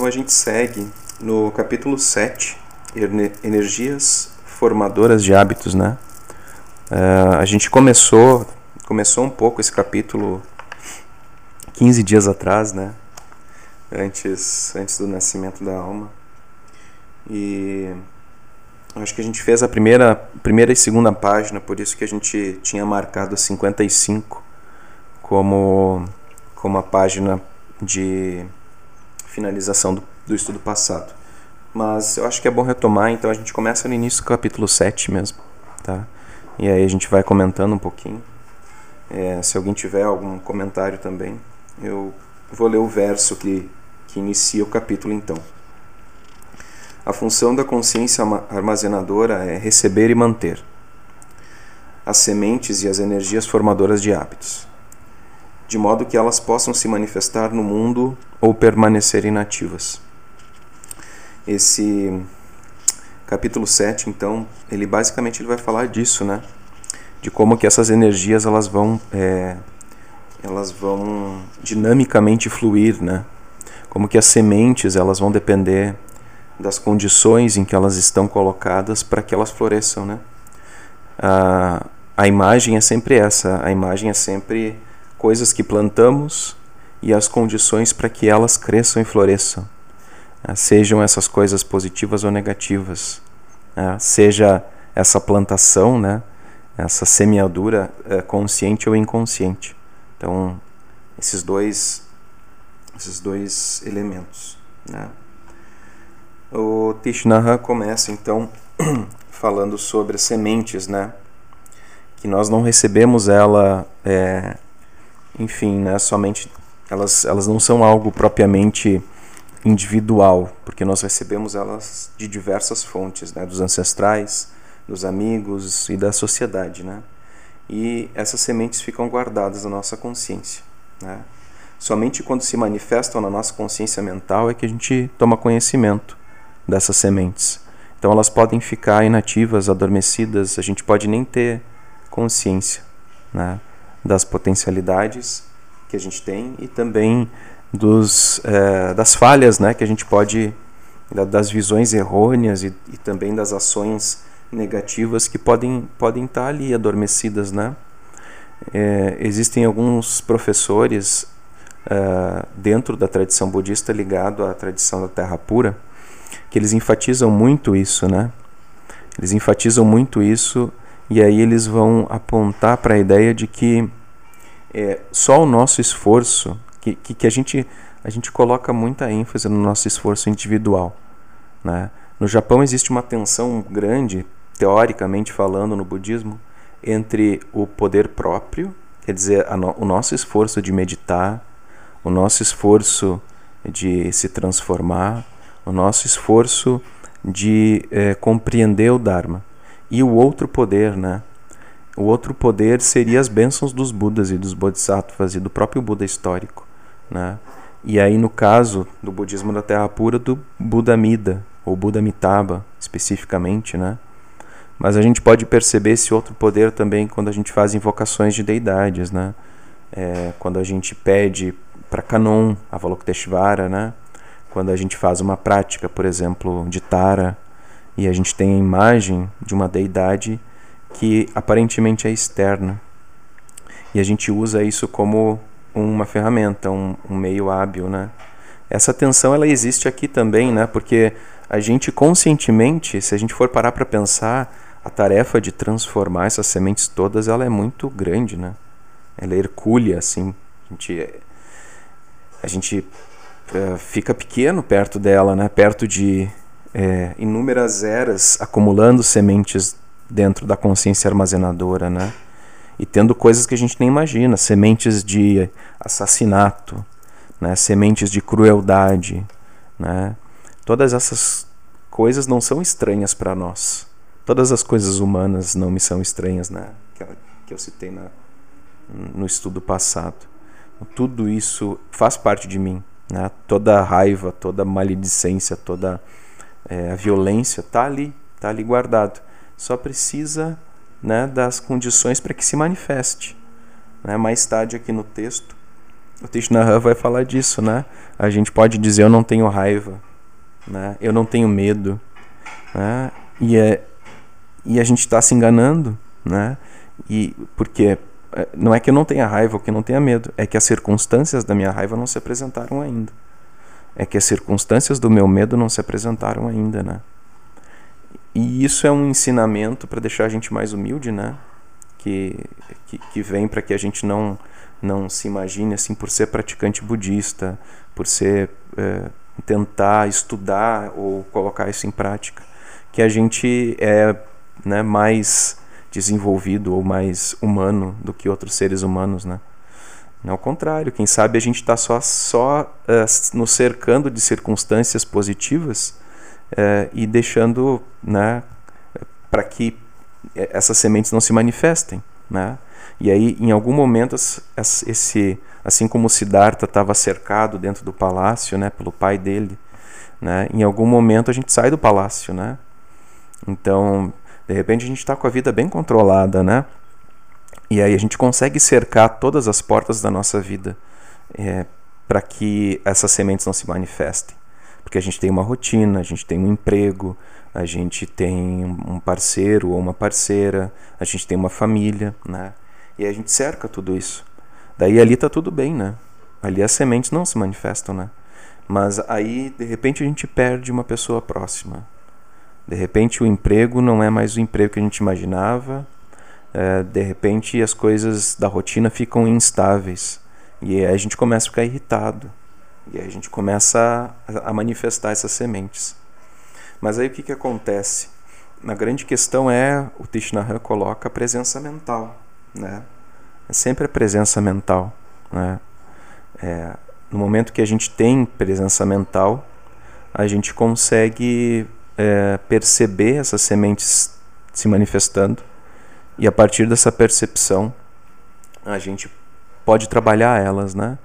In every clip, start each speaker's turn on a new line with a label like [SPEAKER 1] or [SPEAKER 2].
[SPEAKER 1] Então a gente segue no capítulo 7, Energias Formadoras de Hábitos, né? Uh, a gente começou, começou um pouco esse capítulo 15 dias atrás, né? Antes, antes do nascimento da alma. E acho que a gente fez a primeira, primeira e segunda página, por isso que a gente tinha marcado 55 como, como a página de finalização do, do estudo passado. Mas eu acho que é bom retomar, então a gente começa no início do capítulo 7 mesmo, tá? E aí a gente vai comentando um pouquinho. É, se alguém tiver algum comentário também, eu vou ler o verso que, que inicia o capítulo então. A função da consciência armazenadora é receber e manter as sementes e as energias formadoras de hábitos, de modo que elas possam se manifestar no mundo ou permanecer inativas. Esse capítulo 7, então, ele basicamente ele vai falar disso, né? De como que essas energias elas vão é, elas vão dinamicamente fluir, né? Como que as sementes elas vão depender das condições em que elas estão colocadas para que elas floresçam, né? A, a imagem é sempre essa, a imagem é sempre coisas que plantamos e as condições para que elas cresçam e floresçam. Ah, sejam essas coisas positivas ou negativas. Ah, seja essa plantação, né? essa semeadura é, consciente ou inconsciente. Então, esses dois, esses dois elementos. Né? O Tishnaha começa então falando sobre as sementes, né? Que nós não recebemos ela, é, enfim, né? Somente elas, elas não são algo propriamente individual, porque nós recebemos elas de diversas fontes, né? Dos ancestrais, dos amigos e da sociedade, né? E essas sementes ficam guardadas na nossa consciência, né? Somente quando se manifestam na nossa consciência mental é que a gente toma conhecimento dessas sementes. Então elas podem ficar inativas, adormecidas, a gente pode nem ter consciência né, das potencialidades que a gente tem e também dos, é, das falhas né, que a gente pode, das visões errôneas e, e também das ações negativas que podem, podem estar ali adormecidas. Né? É, existem alguns professores uh, dentro da tradição budista ligado à tradição da terra pura que eles enfatizam muito isso, né? Eles enfatizam muito isso e aí eles vão apontar para a ideia de que é, só o nosso esforço, que, que, que, a, gente, a gente coloca muita ênfase no nosso esforço individual. Né? No Japão existe uma tensão grande, teoricamente falando, no budismo, entre o poder próprio, quer dizer, no, o nosso esforço de meditar, o nosso esforço de se transformar, o nosso esforço de é, compreender o Dharma. E o outro poder, né? O outro poder seria as bênçãos dos Budas e dos Bodhisattvas e do próprio Buda histórico, né? E aí no caso do budismo da Terra Pura do Buda Mida ou Buda Mitaba especificamente, né? Mas a gente pode perceber esse outro poder também quando a gente faz invocações de deidades, né? É, quando a gente pede para Kanon, Avalokiteshvara, né? quando a gente faz uma prática, por exemplo, de Tara, e a gente tem a imagem de uma deidade que aparentemente é externa. E a gente usa isso como uma ferramenta, um, um meio hábil, né? Essa tensão ela existe aqui também, né? Porque a gente conscientemente, se a gente for parar para pensar, a tarefa de transformar essas sementes todas, ela é muito grande, né? Ela é hercúlea, assim. A gente, a gente é, fica pequeno perto dela, né? perto de é, inúmeras eras acumulando sementes dentro da consciência armazenadora, né? E tendo coisas que a gente nem imagina, sementes de assassinato, né? Sementes de crueldade, né? Todas essas coisas não são estranhas para nós. Todas as coisas humanas não me são estranhas, né? Que, eu citei na, no estudo passado. Tudo isso faz parte de mim. Né? Toda raiva, toda maledicência, toda é, a violência está ali, está ali guardado. Só precisa né, das condições para que se manifeste. Né? Mais tarde aqui no texto, o Tishnahan vai falar disso, né? A gente pode dizer eu não tenho raiva, né? Eu não tenho medo, né? E é e a gente está se enganando, né? E porque é, não é que eu não tenha raiva ou que eu não tenha medo, é que as circunstâncias da minha raiva não se apresentaram ainda. É que as circunstâncias do meu medo não se apresentaram ainda, né? E isso é um ensinamento para deixar a gente mais humilde, né? Que, que, que vem para que a gente não não se imagine assim por ser praticante budista, por ser é, tentar estudar ou colocar isso em prática, que a gente é né, mais desenvolvido ou mais humano do que outros seres humanos, né? Ao contrário, quem sabe a gente está só, só uh, nos cercando de circunstâncias positivas uh, e deixando né, para que essas sementes não se manifestem. Né? E aí, em algum momento, esse, assim como Siddhartha estava cercado dentro do palácio, né, pelo pai dele, né, em algum momento a gente sai do palácio, né? Então, de repente a gente está com a vida bem controlada, né? E aí a gente consegue cercar todas as portas da nossa vida é, para que essas sementes não se manifestem. Porque a gente tem uma rotina, a gente tem um emprego, a gente tem um parceiro ou uma parceira, a gente tem uma família, né? E a gente cerca tudo isso. Daí ali tá tudo bem, né? Ali as sementes não se manifestam, né? Mas aí, de repente, a gente perde uma pessoa próxima. De repente, o emprego não é mais o emprego que a gente imaginava. É, de repente, as coisas da rotina ficam instáveis. E aí a gente começa a ficar irritado. E aí a gente começa a, a manifestar essas sementes. Mas aí o que, que acontece? A grande questão é, o Tishnahan coloca a presença mental né? É sempre a presença mental, né? É, no momento que a gente tem presença mental, a gente consegue é, perceber essas sementes se manifestando e a partir dessa percepção a gente pode trabalhar elas, né?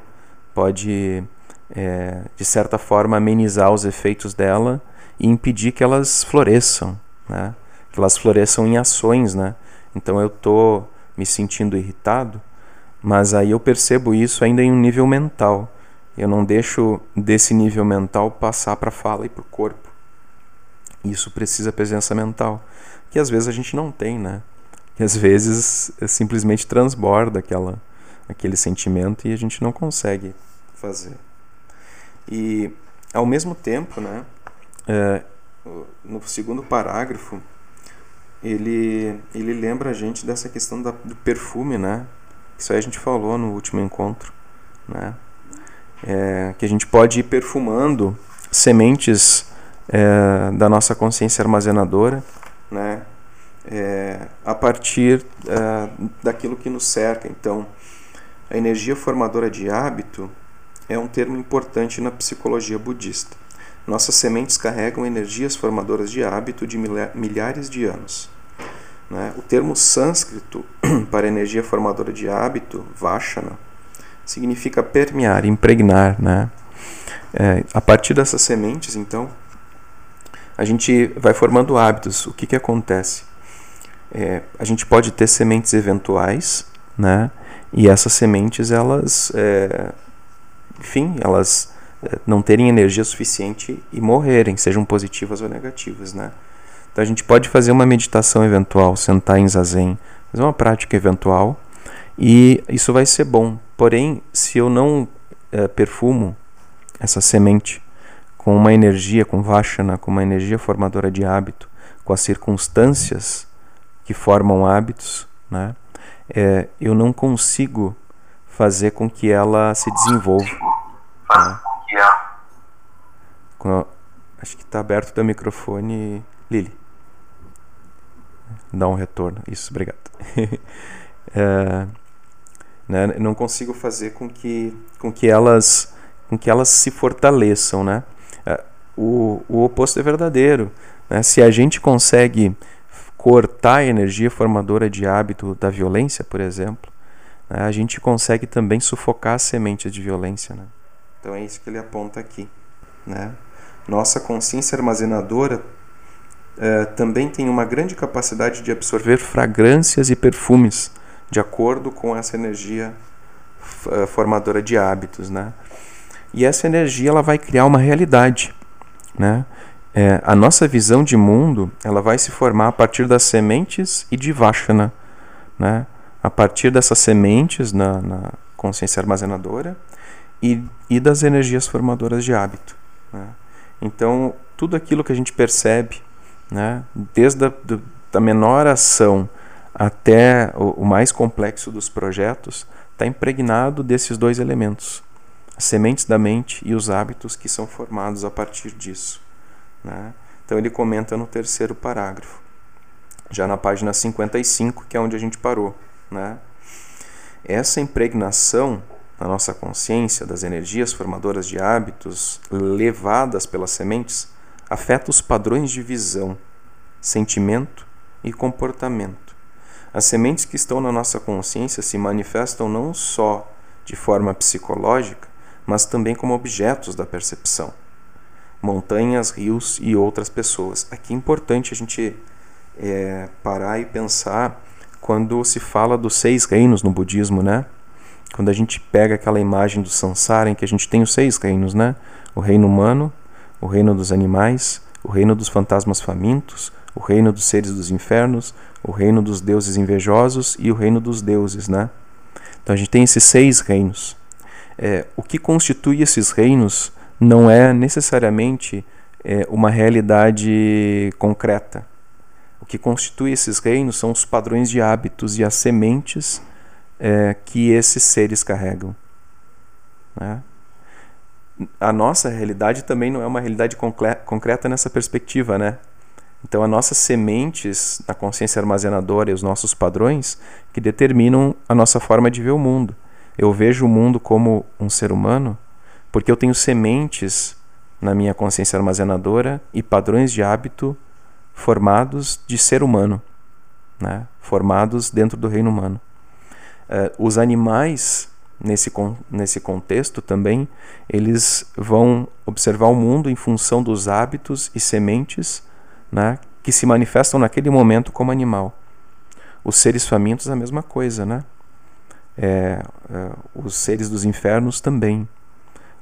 [SPEAKER 1] Pode é, de certa forma amenizar os efeitos dela e impedir que elas floresçam, né? Que elas floresçam em ações, né? Então eu tô me sentindo irritado, mas aí eu percebo isso ainda em um nível mental. Eu não deixo desse nível mental passar para a fala e para o corpo. Isso precisa presença mental, que às vezes a gente não tem, né? Que às vezes simplesmente transborda aquela, aquele sentimento e a gente não consegue fazer. E ao mesmo tempo, né? É, no segundo parágrafo ele, ele lembra a gente dessa questão da, do perfume, né? Isso aí a gente falou no último encontro, né? É, que a gente pode ir perfumando sementes é, da nossa consciência armazenadora, né? É, a partir é, daquilo que nos cerca. Então, a energia formadora de hábito é um termo importante na psicologia budista. Nossas sementes carregam energias formadoras de hábito de milhares de anos. Né? O termo sânscrito para energia formadora de hábito, vashana, significa permear, impregnar. Né? É, a partir dessas sementes, então, a gente vai formando hábitos. O que, que acontece? É, a gente pode ter sementes eventuais, né? e essas sementes, elas, é, enfim, elas é, não terem energia suficiente e morrerem, sejam positivas ou negativas, né? Então a gente pode fazer uma meditação eventual, sentar em zazen, fazer uma prática eventual e isso vai ser bom. Porém, se eu não é, perfumo essa semente com uma energia, com vashana, com uma energia formadora de hábito, com as circunstâncias que formam hábitos, né, é, eu não consigo fazer com que ela se desenvolva. Né? Acho que está aberto o teu microfone, Lili dar um retorno. Isso, obrigado. é, né, não consigo fazer com que, com que elas com que elas se fortaleçam, né? É, o, o oposto é verdadeiro. Né? Se a gente consegue cortar a energia formadora de hábito da violência, por exemplo, né? a gente consegue também sufocar as sementes de violência. Né? Então é isso que ele aponta aqui. Né? Nossa consciência armazenadora é, também tem uma grande capacidade de absorver fragrâncias e perfumes, de acordo com essa energia eh, formadora de hábitos, né? E essa energia ela vai criar uma realidade, né? É, a nossa visão de mundo ela vai se formar a partir das sementes e de Vashana, né? A partir dessas sementes na, na consciência armazenadora e, e das energias formadoras de hábito. Né? Então, tudo aquilo que a gente percebe, né? desde a do, da menor ação até o, o mais complexo dos projetos, está impregnado desses dois elementos, as sementes da mente e os hábitos que são formados a partir disso. Né? Então ele comenta no terceiro parágrafo, já na página 55, que é onde a gente parou. Né? Essa impregnação na nossa consciência das energias formadoras de hábitos levadas pelas sementes afeta os padrões de visão, sentimento e comportamento. As sementes que estão na nossa consciência se manifestam não só de forma psicológica, mas também como objetos da percepção. Montanhas, rios e outras pessoas. Aqui é importante a gente é, parar e pensar quando se fala dos seis reinos no budismo, né? Quando a gente pega aquela imagem do Sansara em que a gente tem os seis reinos, né? O reino humano, o reino dos animais, o reino dos fantasmas famintos, o reino dos seres dos infernos, o reino dos deuses invejosos e o reino dos deuses, né? Então a gente tem esses seis reinos. É, o que constitui esses reinos não é necessariamente é, uma realidade concreta. O que constitui esses reinos são os padrões de hábitos e as sementes é, que esses seres carregam. Né? A nossa realidade também não é uma realidade concreta nessa perspectiva, né? Então, as nossas sementes na consciência armazenadora e os nossos padrões que determinam a nossa forma de ver o mundo. Eu vejo o mundo como um ser humano porque eu tenho sementes na minha consciência armazenadora e padrões de hábito formados de ser humano, né? formados dentro do reino humano. Uh, os animais, nesse, nesse contexto também, eles vão observar o mundo em função dos hábitos e sementes né, que se manifestam naquele momento como animal. Os seres famintos, a mesma coisa, né? É, é, os seres dos infernos também.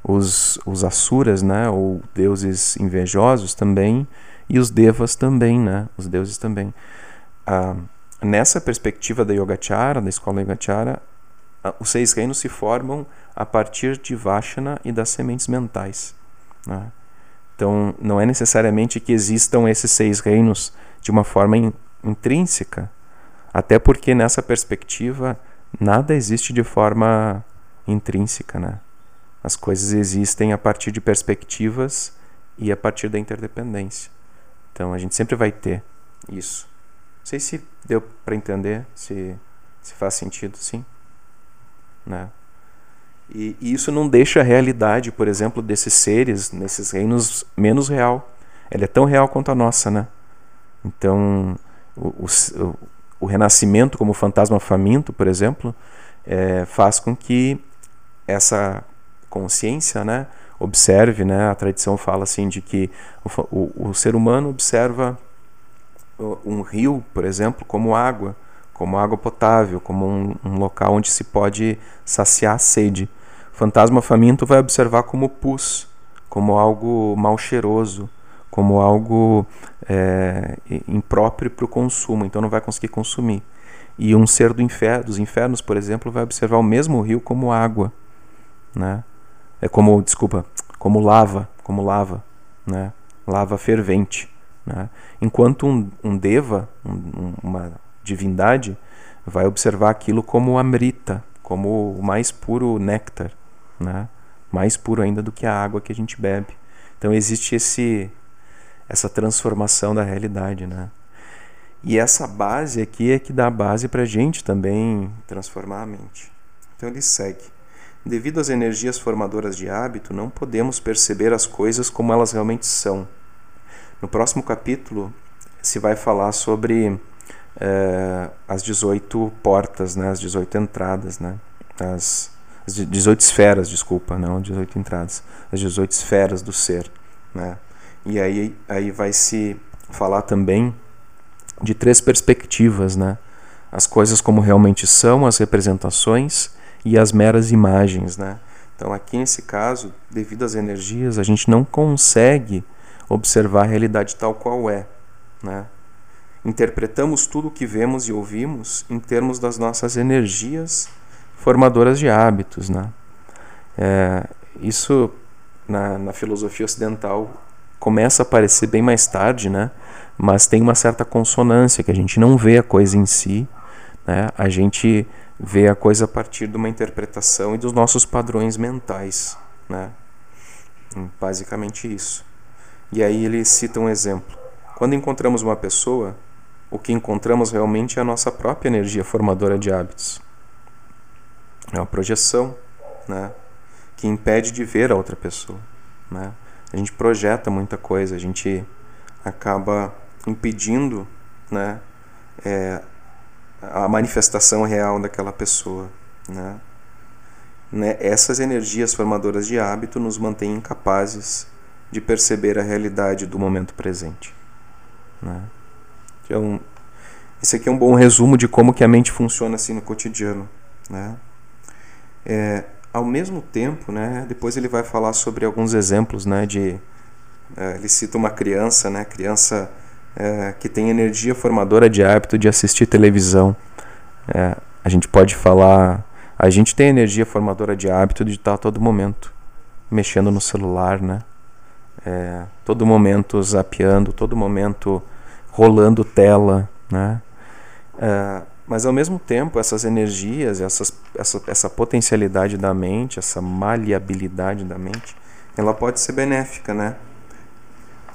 [SPEAKER 1] Os, os asuras, né, ou deuses invejosos também, e os devas também, né, os deuses também. Ah, nessa perspectiva da Yogacara, da escola Yogacara, os seis reinos se formam a partir de Vashana e das sementes mentais. Né? Então, não é necessariamente que existam esses seis reinos de uma forma in, intrínseca, até porque nessa perspectiva nada existe de forma intrínseca, né? As coisas existem a partir de perspectivas e a partir da interdependência. Então, a gente sempre vai ter isso. Não sei se deu para entender, se, se faz sentido, sim. Né? E, e, isso não deixa a realidade, por exemplo, desses seres, nesses reinos, menos real. Ela é tão real quanto a nossa, né? Então, o, o, o renascimento como fantasma faminto, por exemplo, é, faz com que essa consciência, né, observe, né, a tradição fala assim de que o, o, o ser humano observa um rio, por exemplo, como água, como água potável, como um, um local onde se pode saciar a sede. Fantasma faminto vai observar como pus, como algo mal cheiroso, como algo é, impróprio para o consumo, então não vai conseguir consumir. E um ser do dos infernos, por exemplo, vai observar o mesmo rio como água, né? É como, desculpa, como lava, como lava, né? Lava fervente. Né? Enquanto um, um deva, um, uma divindade, vai observar aquilo como amrita, como o mais puro néctar, né? mais puro ainda do que a água que a gente bebe. Então existe esse essa transformação da realidade, né? E essa base aqui é que dá a base para a gente também transformar a mente. Então ele segue. Devido às energias formadoras de hábito, não podemos perceber as coisas como elas realmente são no próximo capítulo se vai falar sobre é, as 18 portas, né, as 18 entradas, né, as, as 18 esferas, desculpa, não 18 entradas, as 18 esferas do ser. Né. E aí, aí vai se falar também de três perspectivas, né, as coisas como realmente são, as representações e as meras imagens, né? Então, aqui nesse caso, devido às energias, a gente não consegue observar a realidade tal qual é, né? Interpretamos tudo o que vemos e ouvimos em termos das nossas energias formadoras de hábitos, né? É, isso na, na filosofia ocidental começa a aparecer bem mais tarde, né? Mas tem uma certa consonância que a gente não vê a coisa em si, né? A gente vê a coisa a partir de uma interpretação e dos nossos padrões mentais, né? Basicamente isso. E aí ele cita um exemplo. Quando encontramos uma pessoa, o que encontramos realmente é a nossa própria energia formadora de hábitos. É uma projeção, né? Que impede de ver a outra pessoa, né? A gente projeta muita coisa, a gente acaba impedindo, né? É, a manifestação real daquela pessoa, né? né? Essas energias formadoras de hábito nos mantêm incapazes de perceber a realidade do momento presente, né? Então, esse aqui é um bom resumo de como que a mente funciona assim no cotidiano, né? É, ao mesmo tempo, né, depois ele vai falar sobre alguns exemplos, né, de é, ele cita uma criança, né, criança é, que tem energia formadora de hábito de assistir televisão. É, a gente pode falar, a gente tem energia formadora de hábito de estar a todo momento mexendo no celular, né? É, todo momento zapeando, todo momento rolando tela, né? É, mas ao mesmo tempo, essas energias, essas, essa, essa potencialidade da mente, essa maleabilidade da mente, ela pode ser benéfica, né?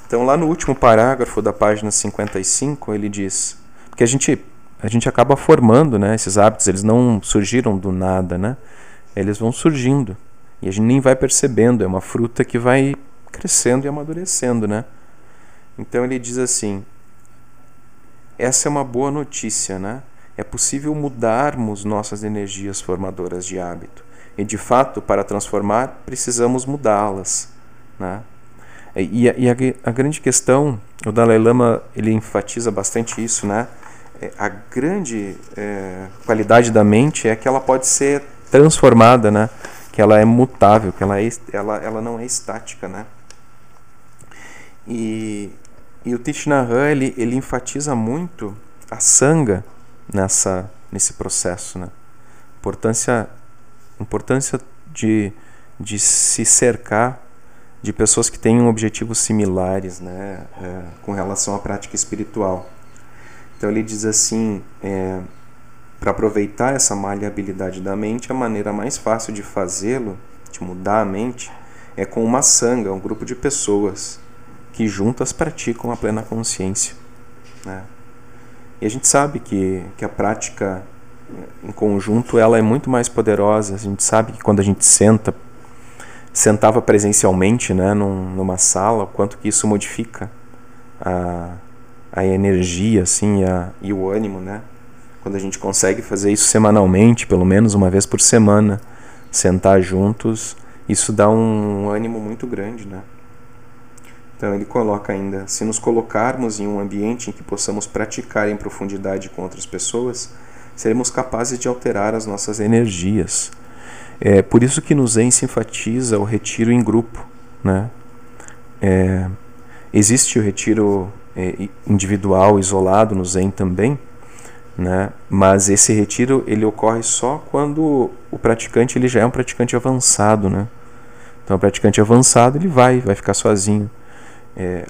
[SPEAKER 1] Então, lá no último parágrafo da página 55, ele diz que a gente a gente acaba formando, né, esses hábitos, eles não surgiram do nada, né? Eles vão surgindo e a gente nem vai percebendo, é uma fruta que vai crescendo e amadurecendo, né? Então ele diz assim: essa é uma boa notícia, né? É possível mudarmos nossas energias formadoras de hábito. E de fato, para transformar, precisamos mudá-las, né? E, a, e a, a, grande questão, o Dalai Lama ele enfatiza bastante isso, né? É, a grande é, qualidade da mente é que ela pode ser transformada, né? Que ela é mutável, que ela, é, ela, ela não é estática, né? E, e o Hanh, ele, ele enfatiza muito a sanga nessa, nesse processo, né? Importância, importância de, de se cercar de pessoas que têm objetivos similares né, é, com relação à prática espiritual. Então ele diz assim: é, para aproveitar essa maleabilidade da mente, a maneira mais fácil de fazê-lo, de mudar a mente, é com uma sanga, um grupo de pessoas que juntas praticam a plena consciência. Né? E a gente sabe que, que a prática em conjunto ela é muito mais poderosa. A gente sabe que quando a gente senta sentava presencialmente né, num, numa sala, o quanto que isso modifica a, a energia assim, a, e o ânimo. Né? Quando a gente consegue fazer isso semanalmente, pelo menos uma vez por semana, sentar juntos, isso dá um ânimo muito grande. Né? Então ele coloca ainda: se nos colocarmos em um ambiente em que possamos praticar em profundidade com outras pessoas, seremos capazes de alterar as nossas energias é por isso que no Zen se enfatiza o retiro em grupo. Né? É, existe o retiro é, individual, isolado no Zen também, né? mas esse retiro ele ocorre só quando o praticante ele já é um praticante avançado. Né? Então, o praticante avançado ele vai, vai ficar sozinho. É,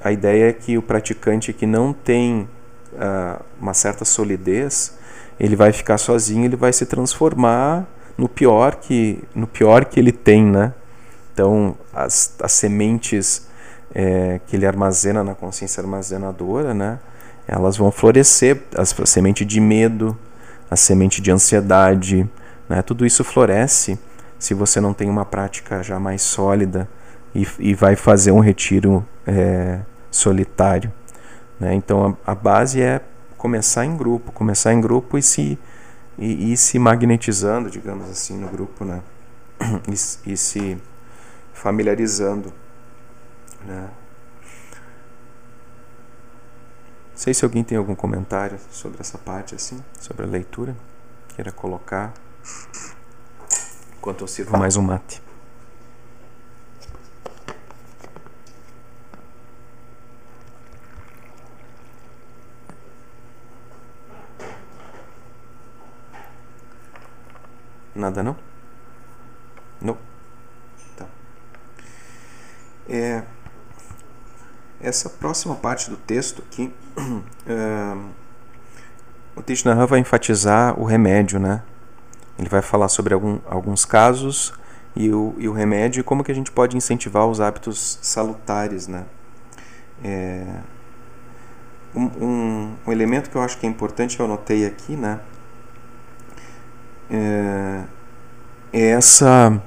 [SPEAKER 1] a ideia é que o praticante que não tem uh, uma certa solidez, ele vai ficar sozinho, ele vai se transformar no pior que no pior que ele tem, né? Então as, as sementes é, que ele armazena na consciência armazenadora, né? Elas vão florescer, as, a semente de medo, a semente de ansiedade, né? Tudo isso floresce se você não tem uma prática já mais sólida e, e vai fazer um retiro é, solitário. Né? Então a, a base é começar em grupo, começar em grupo e se e, e se magnetizando, digamos assim, no grupo, né? E, e se familiarizando, né? Não sei se alguém tem algum comentário sobre essa parte, assim, sobre a leitura, queira colocar. Enquanto eu sirvo mais um mate. Nada não? Não. Tá. É, essa próxima parte do texto aqui, é, o Tishnahan vai enfatizar o remédio, né? Ele vai falar sobre algum, alguns casos e o, e o remédio e como que a gente pode incentivar os hábitos salutares, né? É, um, um, um elemento que eu acho que é importante, eu anotei aqui, né? É, é essa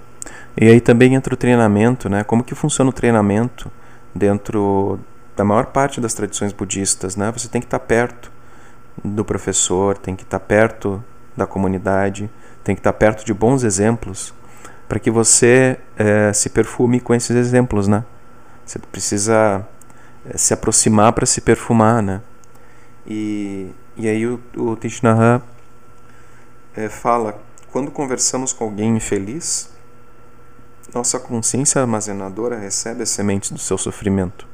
[SPEAKER 1] e aí também entra o treinamento, né? Como que funciona o treinamento dentro da maior parte das tradições budistas, né? Você tem que estar perto do professor, tem que estar perto da comunidade, tem que estar perto de bons exemplos para que você é, se perfume com esses exemplos, né? Você precisa é, se aproximar para se perfumar, né? E, e aí o, o é, fala quando conversamos com alguém infeliz, nossa consciência armazenadora recebe as sementes do seu sofrimento.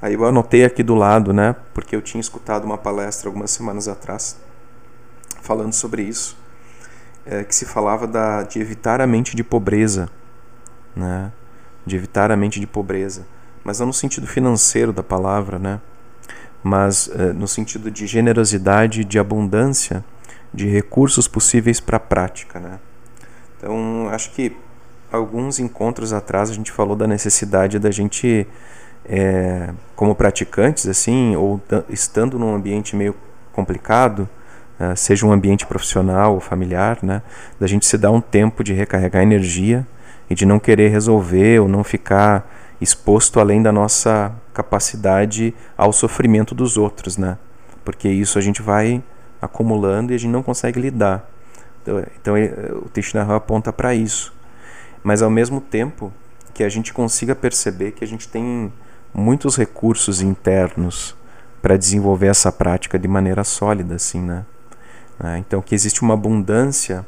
[SPEAKER 1] Aí eu anotei aqui do lado, né, porque eu tinha escutado uma palestra algumas semanas atrás falando sobre isso, é, que se falava da, de evitar a mente de pobreza, né, de evitar a mente de pobreza, mas não no sentido financeiro da palavra, né, mas é, no sentido de generosidade, de abundância de recursos possíveis para a prática. Né? Então, acho que alguns encontros atrás a gente falou da necessidade da gente, é, como praticantes, assim, ou estando num ambiente meio complicado, uh, seja um ambiente profissional ou familiar, né, da gente se dar um tempo de recarregar energia e de não querer resolver ou não ficar exposto além da nossa capacidade ao sofrimento dos outros, né? Porque isso a gente vai acumulando e a gente não consegue lidar. Então, então o Tishnaha aponta para isso. Mas ao mesmo tempo que a gente consiga perceber que a gente tem muitos recursos internos para desenvolver essa prática de maneira sólida, assim, né? né? Então que existe uma abundância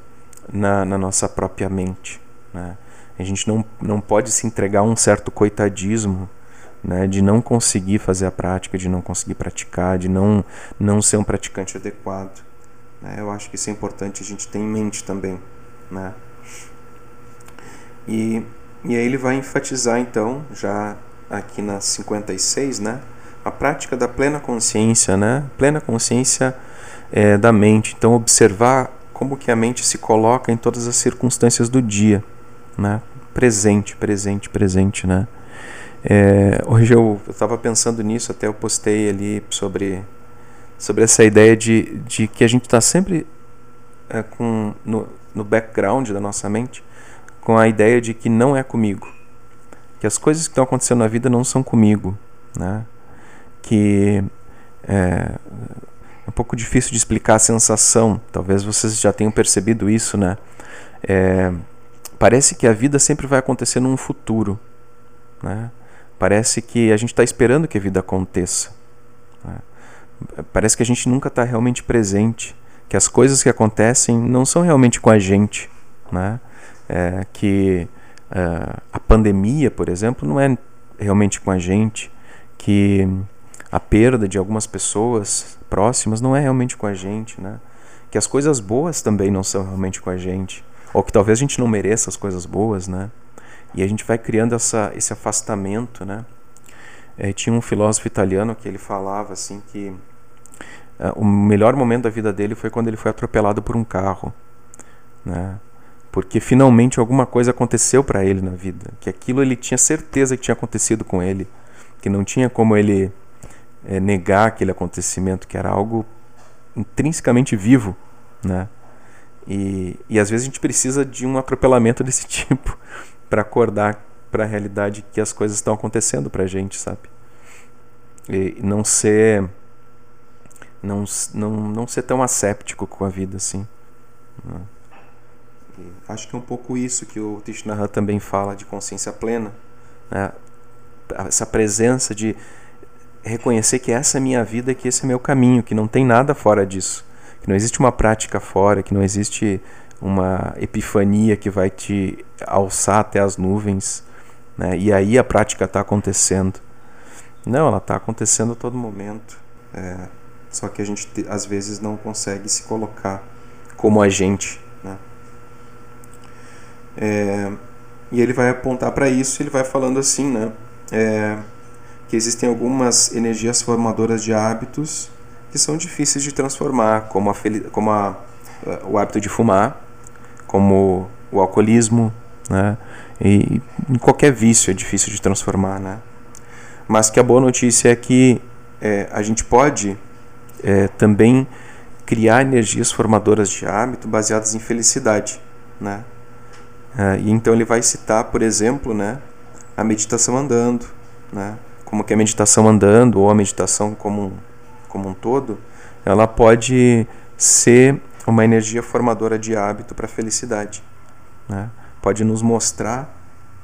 [SPEAKER 1] na, na nossa própria mente, né? A gente não, não pode se entregar a um certo coitadismo né, de não conseguir fazer a prática, de não conseguir praticar, de não, não ser um praticante adequado. Né? Eu acho que isso é importante a gente ter em mente também. Né? E, e aí ele vai enfatizar então, já aqui na 56, né, a prática da plena consciência, né? plena consciência é, da mente. Então observar como que a mente se coloca em todas as circunstâncias do dia, né? presente, presente, presente, né? É, hoje eu estava pensando nisso, até eu postei ali sobre, sobre essa ideia de, de que a gente está sempre é, com, no, no background da nossa mente com a ideia de que não é comigo, que as coisas que estão acontecendo na vida não são comigo, né? que é, é um pouco difícil de explicar a sensação, talvez vocês já tenham percebido isso, né? É, parece que a vida sempre vai acontecer num futuro, né? Parece que a gente está esperando que a vida aconteça. Né? Parece que a gente nunca está realmente presente, que as coisas que acontecem não são realmente com a gente. Né? É, que é, a pandemia, por exemplo, não é realmente com a gente, que a perda de algumas pessoas próximas não é realmente com a gente, né? que as coisas boas também não são realmente com a gente, ou que talvez a gente não mereça as coisas boas, né? E a gente vai criando essa, esse afastamento, né? É, tinha um filósofo italiano que ele falava assim que uh, o melhor momento da vida dele foi quando ele foi atropelado por um carro, né? Porque finalmente alguma coisa aconteceu para ele na vida, que aquilo ele tinha certeza que tinha acontecido com ele, que não tinha como ele é, negar aquele acontecimento, que era algo intrinsecamente vivo, né? E, e às vezes a gente precisa de um atropelamento desse tipo para acordar para a realidade que as coisas estão acontecendo para a gente, sabe? E não ser não, não, não ser tão asséptico com a vida assim. Acho que é um pouco isso que o Tishnaha também fala de consciência plena, né? essa presença de reconhecer que essa é a minha vida, que esse é meu caminho, que não tem nada fora disso, que não existe uma prática fora, que não existe uma epifania que vai te alçar até as nuvens, né? E aí a prática está acontecendo. Não, ela está acontecendo a todo momento. É, só que a gente às vezes não consegue se colocar como agente, né? É, e ele vai apontar para isso, ele vai falando assim, né? É, que existem algumas energias formadoras de hábitos que são difíceis de transformar, como, a, como a, o hábito de fumar, como o alcoolismo, né? E qualquer vício é difícil de transformar, né? Mas que a boa notícia é que é, a gente pode é, também criar energias formadoras de hábito baseadas em felicidade, né? É, e então ele vai citar, por exemplo, né, a meditação andando, né? Como que a meditação andando ou a meditação como como um todo, ela pode ser uma energia formadora de hábito para a felicidade. Né? Pode nos mostrar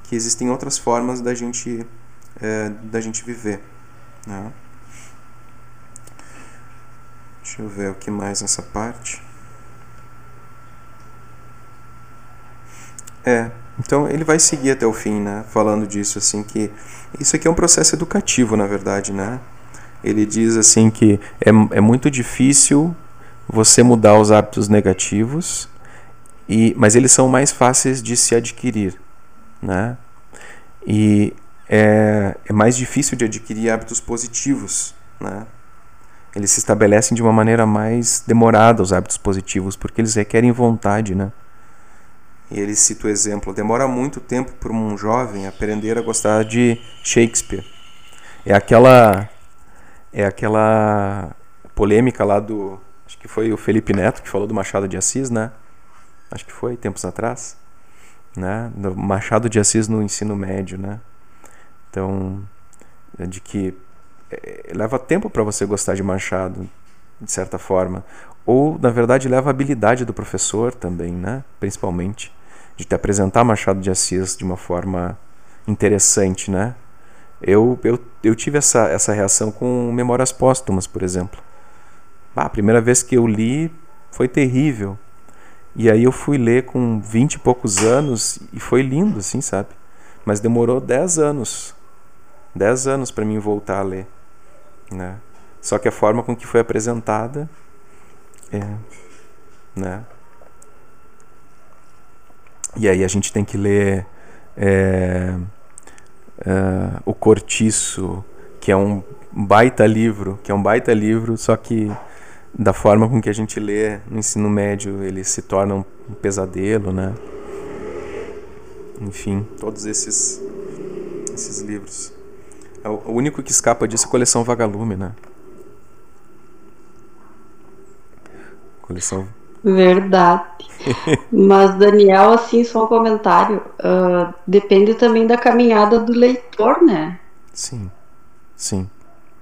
[SPEAKER 1] que existem outras formas da gente, é, da gente viver. Né? Deixa eu ver o que mais nessa parte. É, então ele vai seguir até o fim, né? Falando disso, assim, que isso aqui é um processo educativo, na verdade, né? Ele diz assim que é, é muito difícil você mudar os hábitos negativos, e, mas eles são mais fáceis de se adquirir, né? E é, é mais difícil de adquirir hábitos positivos, né? Eles se estabelecem de uma maneira mais demorada os hábitos positivos, porque eles requerem vontade, né? E ele cita o exemplo: demora muito tempo para um jovem aprender a gostar de Shakespeare. É aquela é aquela polêmica lá do acho que foi o Felipe Neto que falou do Machado de Assis, né? Acho que foi tempos atrás, né? Do Machado de Assis no ensino médio, né? Então, é de que é, leva tempo para você gostar de Machado, de certa forma, ou na verdade leva a habilidade do professor também, né? Principalmente de te apresentar Machado de Assis de uma forma interessante, né? Eu, eu, eu tive essa, essa reação com Memórias Póstumas, por exemplo. Ah, a primeira vez que eu li foi terrível. E aí eu fui ler com vinte e poucos anos e foi lindo, assim, sabe? Mas demorou dez anos. Dez anos para mim voltar a ler. Né? Só que a forma com que foi apresentada é, né? E aí a gente tem que ler é, uh, O Cortiço, que é um baita livro, que é um baita livro, só que da forma com que a gente lê no ensino médio, ele se torna um, pesadelo, né? Enfim, todos esses esses livros. É o único que escapa disso é a coleção Vagalume, né? Coleção
[SPEAKER 2] Verdade. Mas, Daniel, assim, só um comentário. Uh, depende também da caminhada do leitor, né?
[SPEAKER 1] Sim, sim.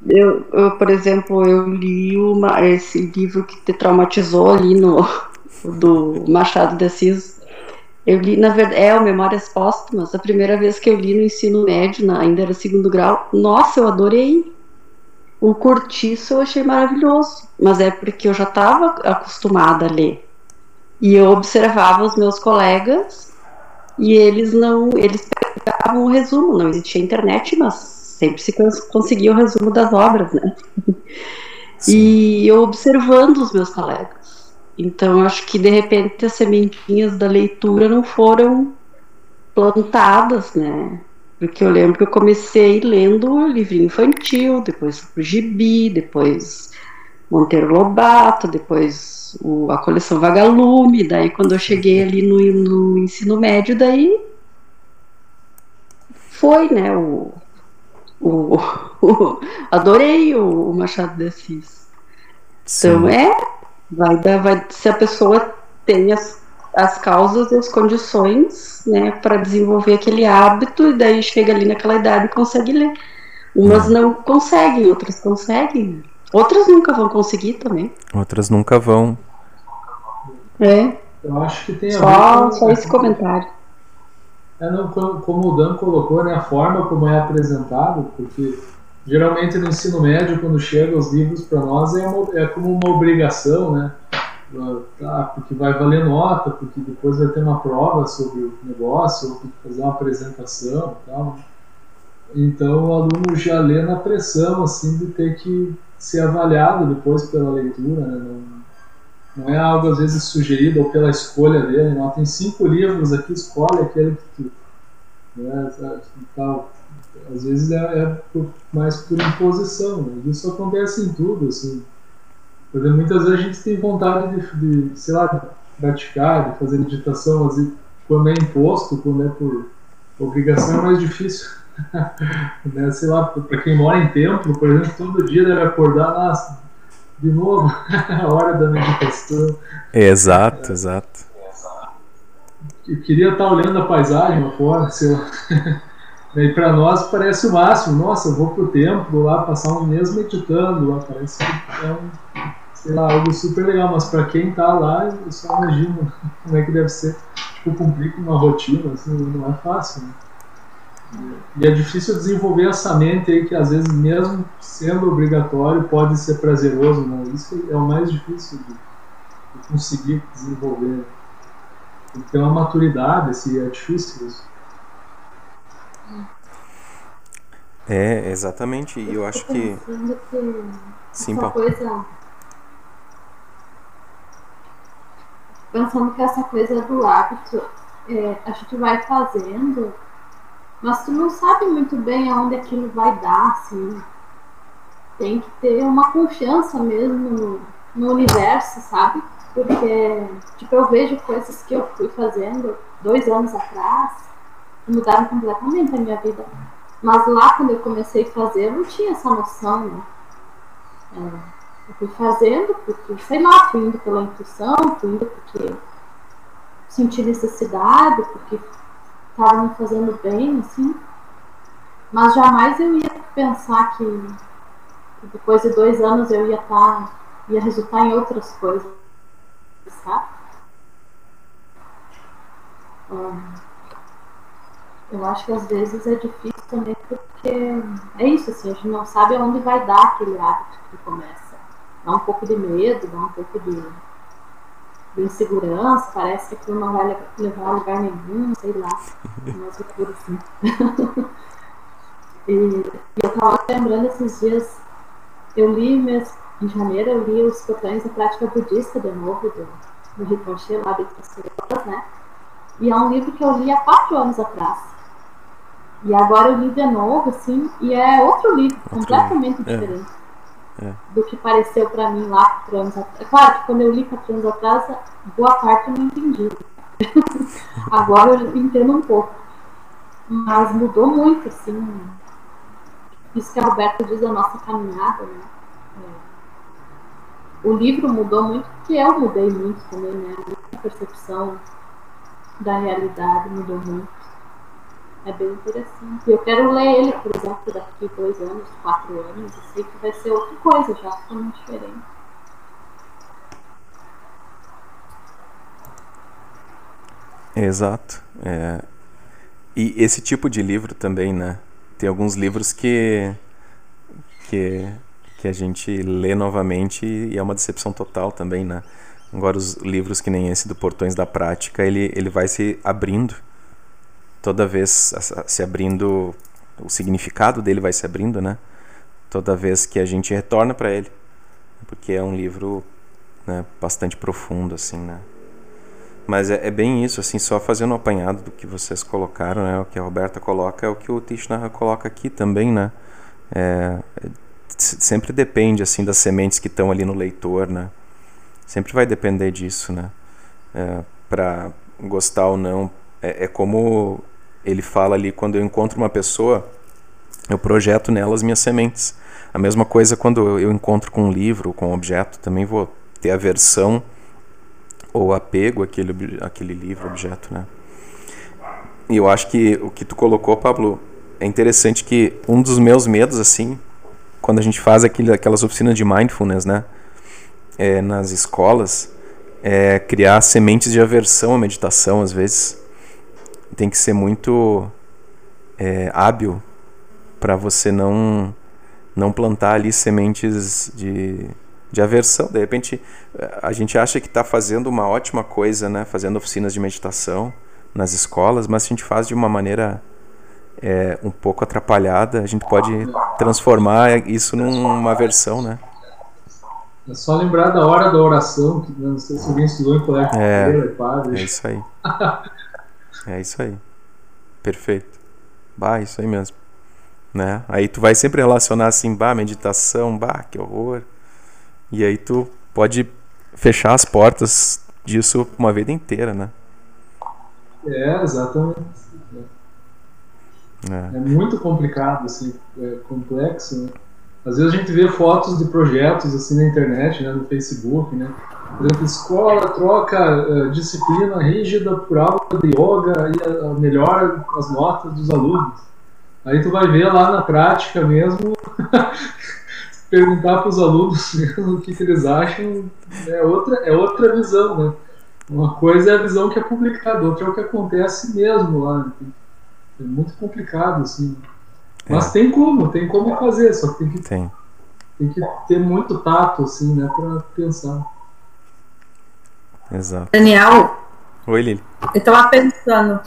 [SPEAKER 2] Eu, eu por exemplo, eu li uma, esse livro que te traumatizou ali no do Machado de Assis. Eu li, na verdade, é o Memórias Póstumas. A primeira vez que eu li no ensino médio, na, ainda era segundo grau. Nossa, eu adorei. O Cortiço eu achei maravilhoso, mas é porque eu já estava acostumada a ler. E eu observava os meus colegas e eles não, eles pegavam o resumo, não existia internet, mas sempre se conseguia o resumo das obras, né? Sim. E eu observando os meus colegas. Então acho que de repente as sementinhas da leitura não foram plantadas, né? Porque eu lembro que eu comecei lendo livrinho infantil, depois o gibi, depois Monteiro Lobato, depois o, a coleção Vagalume, daí quando eu cheguei ali no, no ensino médio, daí foi, né, o, o, o adorei o, o, Machado de Assis. Então é, vai dar, vai, se a pessoa tem as as causas e as condições né, para desenvolver aquele hábito, e daí chega ali naquela idade e consegue ler. Umas hum. não conseguem, outras conseguem. Outras nunca vão conseguir também.
[SPEAKER 1] Outras nunca vão.
[SPEAKER 2] É.
[SPEAKER 3] Eu acho que tem a
[SPEAKER 2] só, ver só esse comentário.
[SPEAKER 3] É, não, como o Dan colocou, né, a forma como é apresentado, porque geralmente no ensino médio, quando chegam os livros para nós, é, uma, é como uma obrigação, né? tá, porque vai valer nota, porque depois vai ter uma prova sobre o negócio, ou fazer uma apresentação e tal. Então o aluno já lê na pressão, assim, de ter que ser avaliado depois pela leitura, né? Não, não é algo às vezes sugerido ou pela escolha dele, não. Tem cinco livros aqui, escolhe aquele que tu. Né, tal. Às vezes é, é por, mais por imposição, né? Isso acontece em tudo, assim. Porque muitas vezes a gente tem vontade de, de sei lá, de praticar, de fazer meditação, mas quando é imposto, quando é por obrigação é mais difícil. né? Sei lá, para quem mora em templo, por exemplo, todo dia deve acordar, nossa, de novo, a hora da meditação.
[SPEAKER 1] Exato, exato.
[SPEAKER 3] Eu queria estar olhando a paisagem lá fora, sei lá. E para nós parece o máximo. Nossa, eu vou pro templo lá, passar um mês meditando lá, parece que é um, sei lá, algo super legal. Mas para quem tá lá, eu só imagino como é que deve ser, tipo, cumprir com uma rotina, assim, não é fácil. Né? E é difícil desenvolver essa mente aí que às vezes mesmo sendo obrigatório pode ser prazeroso, né? Isso é o mais difícil de, de conseguir desenvolver. Tem que ter uma maturidade, assim, é difícil isso.
[SPEAKER 1] É, exatamente. E eu acho que.
[SPEAKER 4] que Sim, coisa. Pensando que essa coisa do hábito, é, a gente vai fazendo mas tu não sabe muito bem aonde aquilo vai dar, assim. Tem que ter uma confiança mesmo no, no universo, sabe? Porque, tipo, eu vejo coisas que eu fui fazendo dois anos atrás que mudaram completamente a minha vida. Mas lá, quando eu comecei a fazer, eu não tinha essa noção, né? É, eu fui fazendo porque, sei lá, fui indo pela intuição, fui indo porque senti necessidade, porque estava me fazendo bem, assim. Mas jamais eu ia pensar que depois de dois anos eu ia estar, tá, ia resultar em outras coisas, sabe? eu acho que às vezes é difícil também porque é isso, assim, a gente não sabe aonde vai dar aquele hábito que começa. Dá um pouco de medo, dá um pouco de de insegurança, parece que aquilo não vai levar a lugar nenhum, sei lá, umas loucuras assim. e, e, eu estava lembrando esses dias, eu li em janeiro, eu li os Cotões da Prática Budista de novo, do, do Rinpoche, lá de Pessoas, né? E é um livro que eu li há quatro anos atrás. E agora eu li de novo, assim, e é outro livro, completamente. É. diferente. É do que pareceu para mim lá quatro anos atrás. É claro que quando eu li quatro anos atrás, boa parte eu não entendi. Agora eu entendo um pouco. Mas mudou muito, assim. Isso que a Roberta diz da nossa caminhada, né? É. O livro mudou muito porque eu mudei muito também, né? A percepção da realidade mudou muito. É bem interessante. Eu quero ler ele, por exemplo, daqui dois anos, quatro anos. Eu sei que vai ser outra coisa, já totalmente diferente.
[SPEAKER 1] Exato. É... E esse tipo de livro também, né? Tem alguns livros que, que, que a gente lê novamente e é uma decepção total também, né? Agora os livros que nem esse do Portões da Prática, ele, ele vai se abrindo toda vez se abrindo, o significado dele vai se abrindo, né? Toda vez que a gente retorna para ele, porque é um livro né, bastante profundo, assim, né? Mas é, é, bem isso, assim, só fazendo um apanhado do que vocês colocaram, né? O que a Roberta coloca é o que o Tishnara coloca aqui também, né? É, sempre depende, assim, das sementes que estão ali no leitor, né? Sempre vai depender disso, né? É, para gostar ou não. É, é como ele fala ali quando eu encontro uma pessoa, eu projeto nela as minhas sementes. A mesma coisa quando eu encontro com um livro, com um objeto, também vou ter aversão ou apego àquele, àquele livro, objeto, né? E eu acho que o que tu colocou, Pablo, é interessante que um dos meus medos, assim, quando a gente faz aquele, aquelas oficinas de mindfulness, né, é, nas escolas, é criar sementes de aversão à meditação, às vezes tem que ser muito é, hábil para você não não plantar ali sementes de de aversão. De repente, a gente acha que está fazendo uma ótima coisa, né? Fazendo oficinas de meditação nas escolas, mas se a gente faz de uma maneira é, um pouco atrapalhada, a gente pode transformar isso numa aversão, né?
[SPEAKER 3] É só lembrar da hora da oração, que não sei se alguém estudou em colégio
[SPEAKER 1] É,
[SPEAKER 3] é padre.
[SPEAKER 1] É isso aí. é isso aí. Perfeito. Bah, isso aí mesmo. Né? Aí tu vai sempre relacionar assim, bah, meditação, bah, que horror. E aí tu pode fechar as portas disso uma vida inteira, né?
[SPEAKER 3] É, exatamente.
[SPEAKER 1] É.
[SPEAKER 3] É muito complicado, assim, é complexo, né? Às vezes a gente vê fotos de projetos assim na internet, né, no Facebook, né? Por exemplo, escola troca uh, disciplina rígida por aula de yoga e melhora as notas dos alunos. Aí tu vai ver lá na prática mesmo, perguntar para os alunos mesmo o que, que, eles acham, é outra, é outra visão, né? Uma coisa é a visão que é publicada, outra é o que acontece mesmo lá. Né? É muito complicado, assim. Mas é. tem como, tem como fazer, só que tem que,
[SPEAKER 1] tem.
[SPEAKER 3] tem que ter muito tato, assim, né, para pensar.
[SPEAKER 1] Exato.
[SPEAKER 5] Daniel.
[SPEAKER 1] Oi, Lili.
[SPEAKER 5] Eu estava pensando,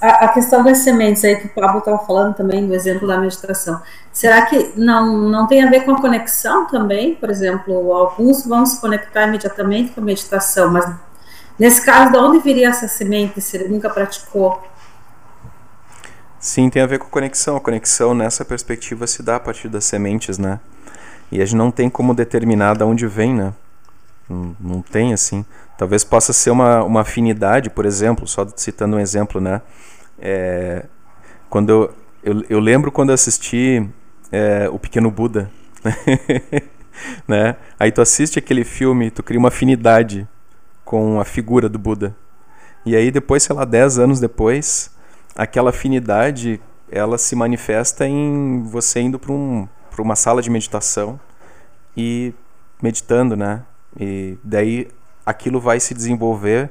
[SPEAKER 5] a, a, questão das sementes aí que o Pablo estava falando também, do exemplo da meditação. Será que não, não tem a ver com a conexão também? Por exemplo, alguns vão se conectar imediatamente com a meditação, mas nesse caso, de onde viria essa semente se ele nunca praticou?
[SPEAKER 1] Sim, tem a ver com conexão. A conexão nessa perspectiva se dá a partir das sementes, né? E a gente não tem como determinar de onde vem, né? Não, não tem assim. Talvez possa ser uma, uma afinidade, por exemplo, só citando um exemplo, né? É, quando eu, eu, eu, lembro quando assisti é, O Pequeno Buda, né? Aí tu assiste aquele filme, tu cria uma afinidade com a figura do Buda. E aí depois, sei lá, 10 anos depois, aquela afinidade ela se manifesta em você indo para um, uma sala de meditação e meditando, né? E daí aquilo vai se desenvolver,